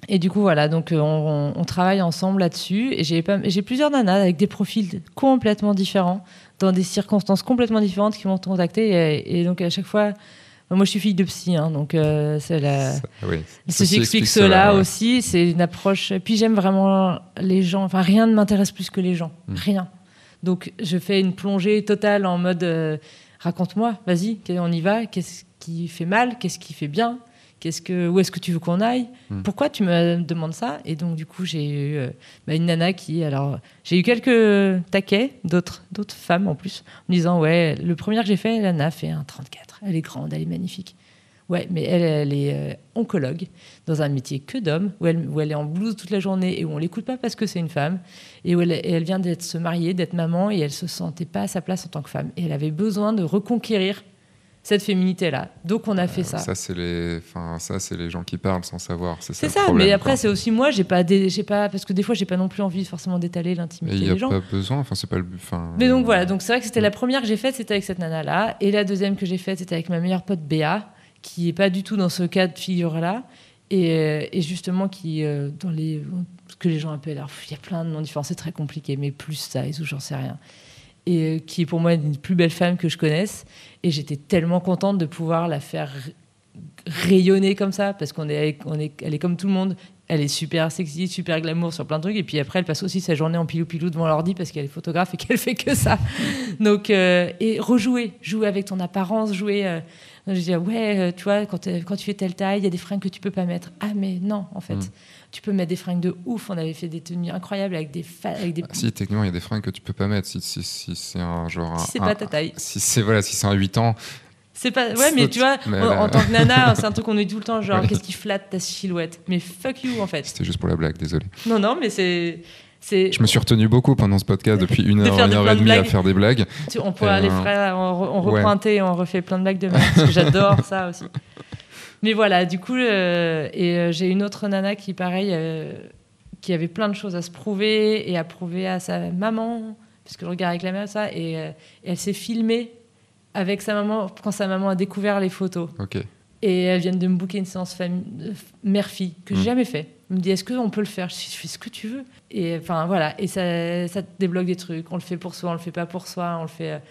Et du coup, voilà, donc euh, on, on travaille ensemble là-dessus. Et j'ai plusieurs nanas avec des profils complètement différents, dans des circonstances complètement différentes qui m'ont contacté. Et, et donc à chaque fois, moi je suis fille de psy, hein, donc euh, c'est la. Ça- oui. Ceci explique cela aussi. C'est une approche. Et puis j'aime vraiment les gens. Enfin, rien ne m'intéresse plus que les gens. Mm. Rien. Donc je fais une plongée totale en mode euh, raconte-moi, vas-y, on y va. Qu'est-ce qui fait mal Qu'est-ce qui fait bien Qu'est-ce que, où est-ce que tu veux qu'on aille Mm. Pourquoi tu me demandes ça Et donc du coup j'ai eu euh, bah, une nana qui, alors j'ai eu quelques taquets d'autres d'autres femmes en plus, en me disant ouais, le premier que j'ai fait, la nana fait un 34. Elle est grande, elle est magnifique. Ouais, mais elle, elle est euh, oncologue dans un métier que d'hommes, où elle, où elle est en blouse toute la journée et où on l'écoute pas parce que c'est une femme, et où elle, et elle vient d'être se marier, d'être maman, et elle se sentait pas à sa place en tant que femme. Et elle avait besoin de reconquérir cette féminité-là. Donc on a fait ça. Ça, c'est les, enfin, ça, c'est les gens qui parlent sans savoir. C'est ça. Ça, problème, mais après c'est aussi moi, j'ai pas, des- j'ai pas, parce que des fois j'ai pas non plus envie forcément d'étaler Et l'intimité il n'y a des gens. pas besoin. Enfin, c'est pas le but. Enfin, Mais donc voilà, donc c'est vrai que c'était la première que j'ai faite, c'était avec cette nana-là, et la deuxième que j'ai faite, c'était avec ma meilleure pote Béa, qui est pas du tout dans ce cas de figure-là, et, euh, et justement qui euh, dans les ce que les gens appellent, alors il y a plein de noms différents, c'est très compliqué, mais plus size ou j'en sais rien, et euh, qui est pour moi une plus belles femmes que je connaisse, et j'étais tellement contente de pouvoir la faire rayonner comme ça, parce qu'on est, elle est comme tout le monde. Elle est super sexy, super glamour sur plein de trucs. Et puis après, elle passe aussi sa journée en pilou-pilou devant l'ordi parce qu'elle est photographe et qu'elle fait que ça. Donc, euh, et rejouer, jouer avec ton apparence, jouer. euh, je dis, ouais, tu vois, quand, quand tu fais telle taille, il y a des fringues que tu peux pas mettre. Ah, mais non, en fait. Mm. Tu peux mettre des fringues de ouf. On avait fait des tenues incroyables avec des. avec des... Ah, Si, techniquement, il y a des fringues que tu peux pas mettre. Si, si, si c'est un genre. Si c'est pas ta taille. Si c'est voilà, si un 8 ans, C'est pas. Ouais, mais tu vois, Mais en, tant que nana, c'est un truc qu'on dit tout le temps, genre, qu'est-ce qui flatte ta silhouette? Mais fuck you, en fait. c'était juste pour la blague, désolé. Non, non, mais c'est. Je me suis retenu beaucoup pendant ce podcast depuis une heure, une heure et de demie à blagues. faire des blagues. On pourrait Euh, aller frère, on, re- on ouais. reprend un thé et on refait plein de blagues demain, parce que j'adore ça aussi. Mais voilà, du coup, euh, et euh, j'ai une autre nana qui, pareil, euh, qui avait plein de choses à se prouver et à prouver à sa maman, parce que je regarde avec la mère ça, et, euh, et elle s'est filmée avec sa maman quand sa maman a découvert les photos. Ok. Et elle vient de me booker une séance mère-fille que j'ai Mm. jamais fait. Elle me dit est-ce qu'on peut le faire? Je fais ce que tu veux. Et enfin voilà, et ça, ça te débloque des trucs. On le fait pour soi, on le fait pas pour soi, on le fait.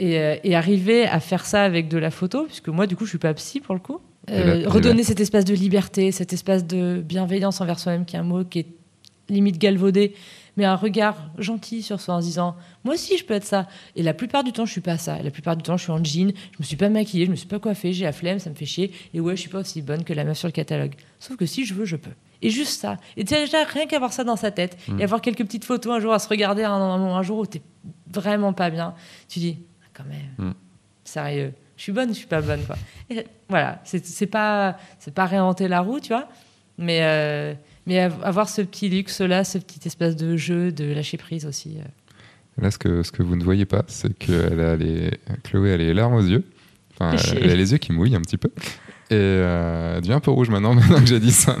Euh, Et, euh, et arriver à faire ça avec de la photo, puisque moi du coup je suis pas psy pour le coup. Euh, là- redonner cet espace de liberté, cet espace de bienveillance envers soi-même, qui est un mot qui est limite galvaudé, mais un regard gentil sur soi en se disant moi aussi je peux être ça. Et la plupart du temps je suis pas ça. Et la plupart du temps je suis en jean, je me suis pas maquillée, je me suis pas coiffée, j'ai la flemme, ça me fait chier. Et ouais je suis pas aussi bonne que la meuf sur le catalogue. Sauf que si je veux je peux. Et juste ça. Et tu sais, déjà rien qu'avoir ça dans sa tête et avoir quelques petites photos un jour à se regarder un, un, un jour où t'es vraiment pas bien, tu dis quand même Mm. sérieux. Je suis bonne, je suis pas bonne quoi. Et voilà, c'est pas pas réinventer la roue, tu vois, mais euh, mais av- avoir ce petit luxe là, ce petit espace de jeu, de lâcher prise aussi. euh. Là, ce que, ce que vous ne voyez pas, c'est que elle a les... Chloé a les larmes aux yeux. Enfin, elle a les yeux qui mouillent un petit peu. Et euh, elle devient un peu rouge maintenant, maintenant que j'ai dit ça.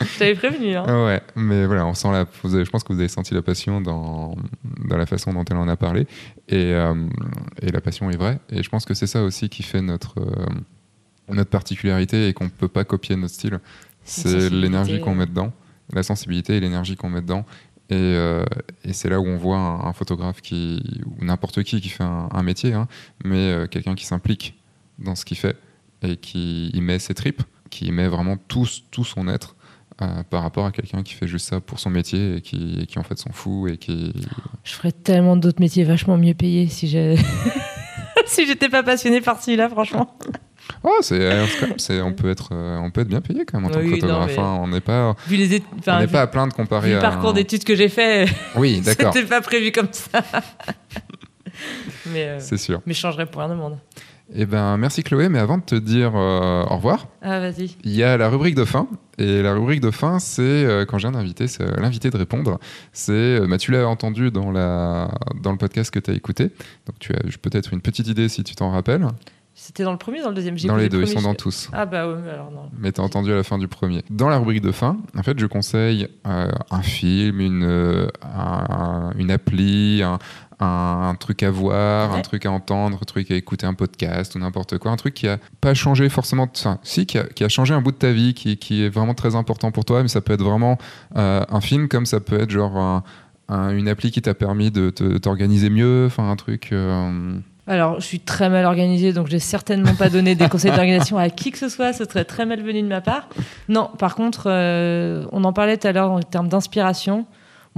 Je t'avais prévenu. Hein. Ah ouais, mais voilà, on sent la. vous avez- je pense que vous avez senti la passion dans, dans la façon dont elle en a parlé. Et, euh, et la passion est vraie. Et je pense que c'est ça aussi qui fait notre, euh, notre particularité et qu'on ne peut pas copier notre style. C'est l'énergie qu'on met dedans, la sensibilité et l'énergie qu'on met dedans. Et, euh, et c'est là où on voit un, un photographe qui, ou n'importe qui qui fait un, un métier, hein, mais quelqu'un qui s'implique dans ce qu'il fait et qui y met ses tripes, qui y met vraiment tout, tout son être euh, par rapport à quelqu'un qui fait juste ça pour son métier et qui, et qui en fait s'en fout et qui. Je ferais tellement d'autres métiers vachement mieux payés si j'ai si j'étais pas passionnée par celui-là, franchement. Oh, c'est, euh, c'est on peut être, euh, on peut être bien payé quand même en tant que Oui, photographe. mais- hein. On n'est pas, Vu les on n'est vu- pas à plaindre vu comparé le à. parcours un- d'études que j'ai fait, Oui, d'accord, c'était pas prévu comme ça. mais euh, c'est sûr. mais je changerais pour rien au monde. Eh ben, merci Chloé. Mais avant de te dire euh, au revoir, Ah vas-y. Il y a la rubrique de fin. Et la rubrique de fin, c'est euh, quand j'ai un invité, c'est euh, l'invité de répondre. C'est, bah, tu l'as entendu dans, la, dans le podcast que tu as écouté. Donc tu as peut-être une petite idée si tu t'en rappelles. C'était dans le premier ou dans le deuxième? J'ai Dans les le deux, ils sont dans tous. Ah bah ouais, mais alors non. Mais tu as entendu à la fin du premier. Dans la rubrique de fin, en fait, je conseille euh, un film, une, euh, un- une appli, un, un- un truc à voir, Ouais. un truc à entendre, un truc à écouter, un podcast ou n'importe quoi. Un truc qui a pas changé forcément, enfin, si, qui a, qui a changé un bout de ta vie, qui, qui est vraiment très important pour toi, mais ça peut être vraiment euh, un film comme ça peut être genre un- un- une appli qui t'a permis de t'organiser mieux, enfin un truc. euh, Alors, je suis très mal organisée, donc j'ai certainement pas donné des conseils d'organisation à qui que ce soit. Ce serait très malvenu de ma part. Non, par contre, euh, on en parlait tout à l'heure en termes d'inspiration.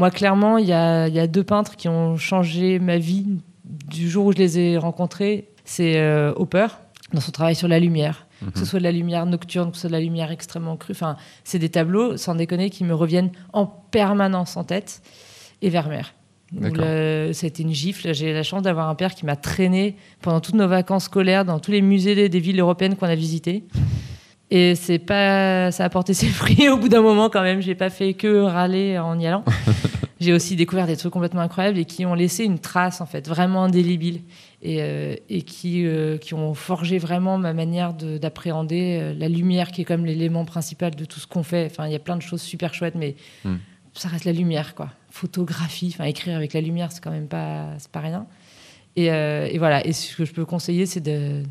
Moi, clairement, il y a, y a deux peintres qui ont changé ma vie du jour où je les ai rencontrés. C'est euh, Hopper, dans son travail sur la lumière. Mhm. Que ce soit de la lumière nocturne, que ce soit de la lumière extrêmement crue. Enfin, c'est des tableaux, sans déconner, qui me reviennent en permanence en tête. Et Vermeer. où D'accord. le- C'était une gifle. J'ai la chance d'avoir un père qui m'a traîné pendant toutes nos vacances scolaires dans tous les musées des, des villes européennes qu'on a visitées. Et c'est pas, ça a porté ses fruits au bout d'un moment quand même. J'ai pas fait que râler en y allant. j'ai aussi découvert des trucs complètement incroyables et qui ont laissé une trace, en fait, vraiment indélébile. Et, euh, et qui, euh, qui ont forgé vraiment ma manière de- d'appréhender euh, la lumière, qui est comme l'élément principal de tout ce qu'on fait. Enfin, il y a plein de choses super chouettes, mais Hmm. ça reste la lumière, quoi. Photographie, enfin, écrire avec la lumière, c'est quand même pas, c'est pas rien. Et, euh, et voilà. Et ce que je peux conseiller, c'est de,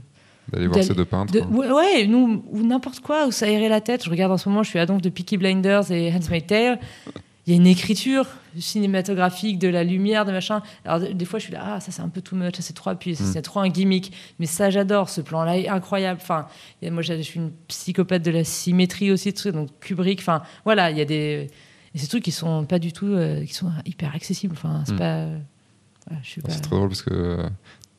D'aller voir ces deux peintres. de- ouais, ouais, nous, ou n'importe quoi, où s'aérer la tête. Je regarde en ce moment, je suis à donc de Peaky Blinders et Handmaid's Tale. Il y a une écriture cinématographique, de la lumière, de machin. Alors, des fois, je suis là, ah, ça c'est un peu too much, ça c'est trop appuyé, ça Mm. c'est trop un gimmick. Mais ça, j'adore. Ce plan-là est incroyable. Enfin, moi, je suis une psychopathe de la symétrie aussi, donc Kubrick. Enfin, voilà, il y a des. Et ces trucs qui sont pas du tout. euh, qui sont hyper accessibles. Enfin, c'est Mm. pas. voilà, je suis pas. C'est très drôle parce que euh,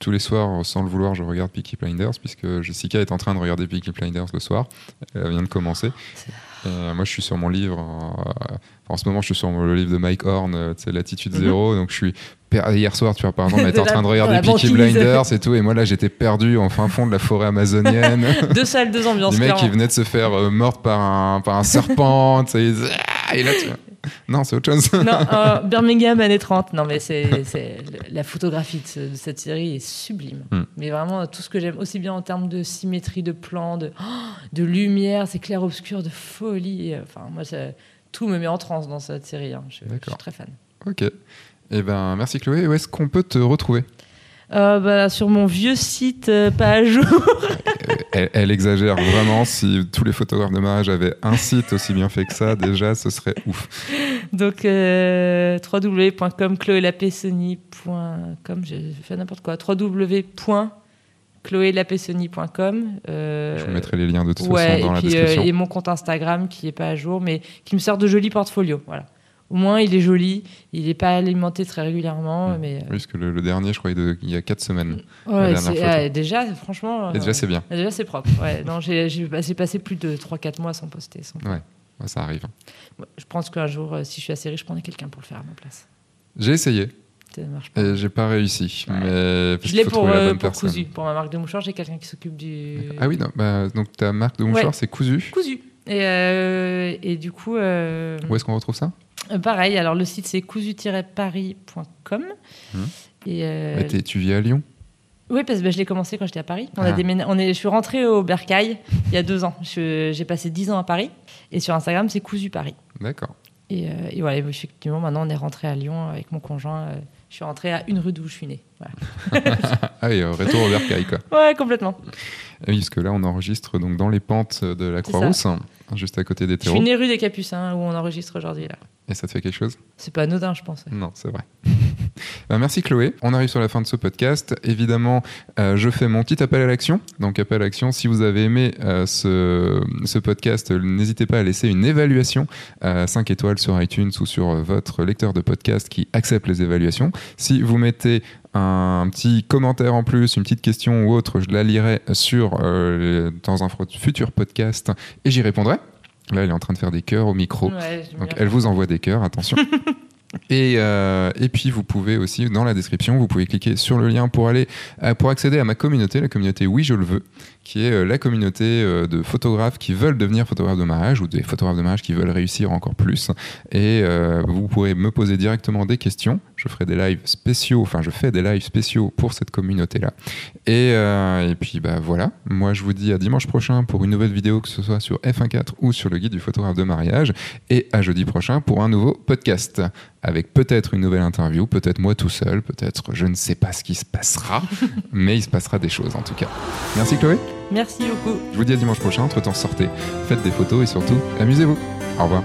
tous les soirs, sans le vouloir, je regarde Peaky Blinders puisque Jessica est en train de regarder Peaky Blinders le soir. Elle vient de commencer. Et, euh, moi, je suis sur mon livre. euh, en ce moment, je suis sur le livre de Mike Horn, euh, sais, Latitude Mhm. Zéro. Donc, je suis hier soir, tu vois, par exemple, elle était en train de regarder Peaky. Blinders et tout. Et moi, là, j'étais perdu en fin fond de la forêt amazonienne. Deux salles, deux ambiances. du mec qui venait de se faire euh, mordre par un, par un serpent. Ah et là, tu vois. Non, c'est autre chose. Non, euh, Birmingham années 30. Non, mais c'est la photographie de, ce- de cette série est sublime. Hmm. Mais vraiment, tout ce que j'aime, aussi bien en termes de symétrie de plan, de, oh, de lumière, c'est clair-obscur, de folie. Enfin, moi, tout me met en transe dans cette série. hein. Je, suis très fan. Ok. Eh ben, merci Chloé. Où est-ce qu'on peut te retrouver? Euh, bah, sur mon vieux site, euh, pas à jour. elle, elle exagère vraiment. Si tous les photographes de mariage avaient un site aussi bien fait que ça, déjà, ce serait ouf. Donc, euh, www.com, chloélapessoni.com, j'ai fait n'importe quoi. www.chloélapessoni.com. Euh, Je vous mettrai les liens de toute ouais, façon dans et, la puis, euh, description. et mon compte Instagram qui est pas à jour, mais qui me sort de jolis portfolios. Voilà. Au moins, il est joli. Il n'est pas alimenté très régulièrement, Mm. mais euh, parce que le, le dernier, je crois, il y a 4 semaines. ouais, ouais, déjà, franchement. Et déjà, euh, c'est bien. déjà, c'est propre. Ouais, non, j'ai j'ai passé, passé plus de 3-4 mois sans poster. sans- Ouais, ça arrive. Je pense qu'un jour, euh, si je suis assez riche, je prendrai quelqu'un pour le faire à ma place. J'ai essayé Ça marche pas. et j'ai pas réussi. Ouais. Mais Je l'ai pour, la euh, bonne pour. Cousu. Pour ma marque de mouchoirs, j'ai quelqu'un qui s'occupe du. Ah oui, non, bah, donc ta marque de mouchoirs, Ouais. c'est cousu. Cousu. Et, euh, et du coup, euh, Où est-ce qu'on retrouve ça? Euh, pareil, alors le site c'est cousu-paris.com. Mhm. Et euh, Bah, Tu vis à Lyon? Oui, parce que bah, je l'ai commencé quand j'étais à Paris. On a Ah. déména- on est, je suis rentrée au Bercail il y a deux ans. Je- J'ai passé dix ans à Paris. Et sur Instagram, c'est Cousu Paris. D'accord. Et, euh, et voilà, effectivement, maintenant on est rentré à Lyon avec mon conjoint. euh, je suis rentrée à une rue d'où je suis née. Voilà. Ah, et retour au Vercail, quoi. Ouais, complètement. Ah Oui, parce que là, on enregistre donc dans les pentes de la Croix-Rousse, juste à côté des Je suis terreaux. née rue des Capucins où on enregistre aujourd'hui. là. Et ça te fait quelque chose? C'est pas anodin, je pense. Non, c'est vrai. Bah, merci Chloé. On arrive sur la fin de ce podcast. Évidemment, euh, je fais mon petit appel à l'action. Donc appel à l'action, si vous avez aimé euh, ce, ce podcast, n'hésitez pas à laisser une évaluation, euh, 5 étoiles sur iTunes ou sur euh, votre lecteur de podcast qui accepte les évaluations. Si vous mettez un petit commentaire en plus, une petite question ou autre, je la lirai sur, euh, dans un futur podcast et j'y répondrai. Là, elle est en train de faire des cœurs au micro. Ouais, Donc elle vous envoie des cœurs, attention. Et, euh, et puis vous pouvez aussi, dans la description, vous pouvez cliquer sur le lien pour aller euh, pour accéder à ma communauté, la communauté Oui je le veux, qui est la communauté de photographes qui veulent devenir photographes de mariage ou des photographes de mariage qui veulent réussir encore plus. Et euh, vous pourrez me poser directement des questions. Je ferai des lives spéciaux, enfin je fais des lives spéciaux pour cette communauté-là. Et, euh, et puis bah voilà, moi je vous dis à dimanche prochain pour une nouvelle vidéo, que ce soit sur F1.4 ou sur le guide du photographe de mariage, et à jeudi prochain pour un nouveau podcast, avec peut-être une nouvelle interview, peut-être moi tout seul, peut-être je ne sais pas ce qui se passera, mais il se passera des choses en tout cas. Merci Chloé, Merci beaucoup. je vous dis à dimanche prochain, entre-temps sortez, faites des photos et surtout amusez-vous. Au revoir.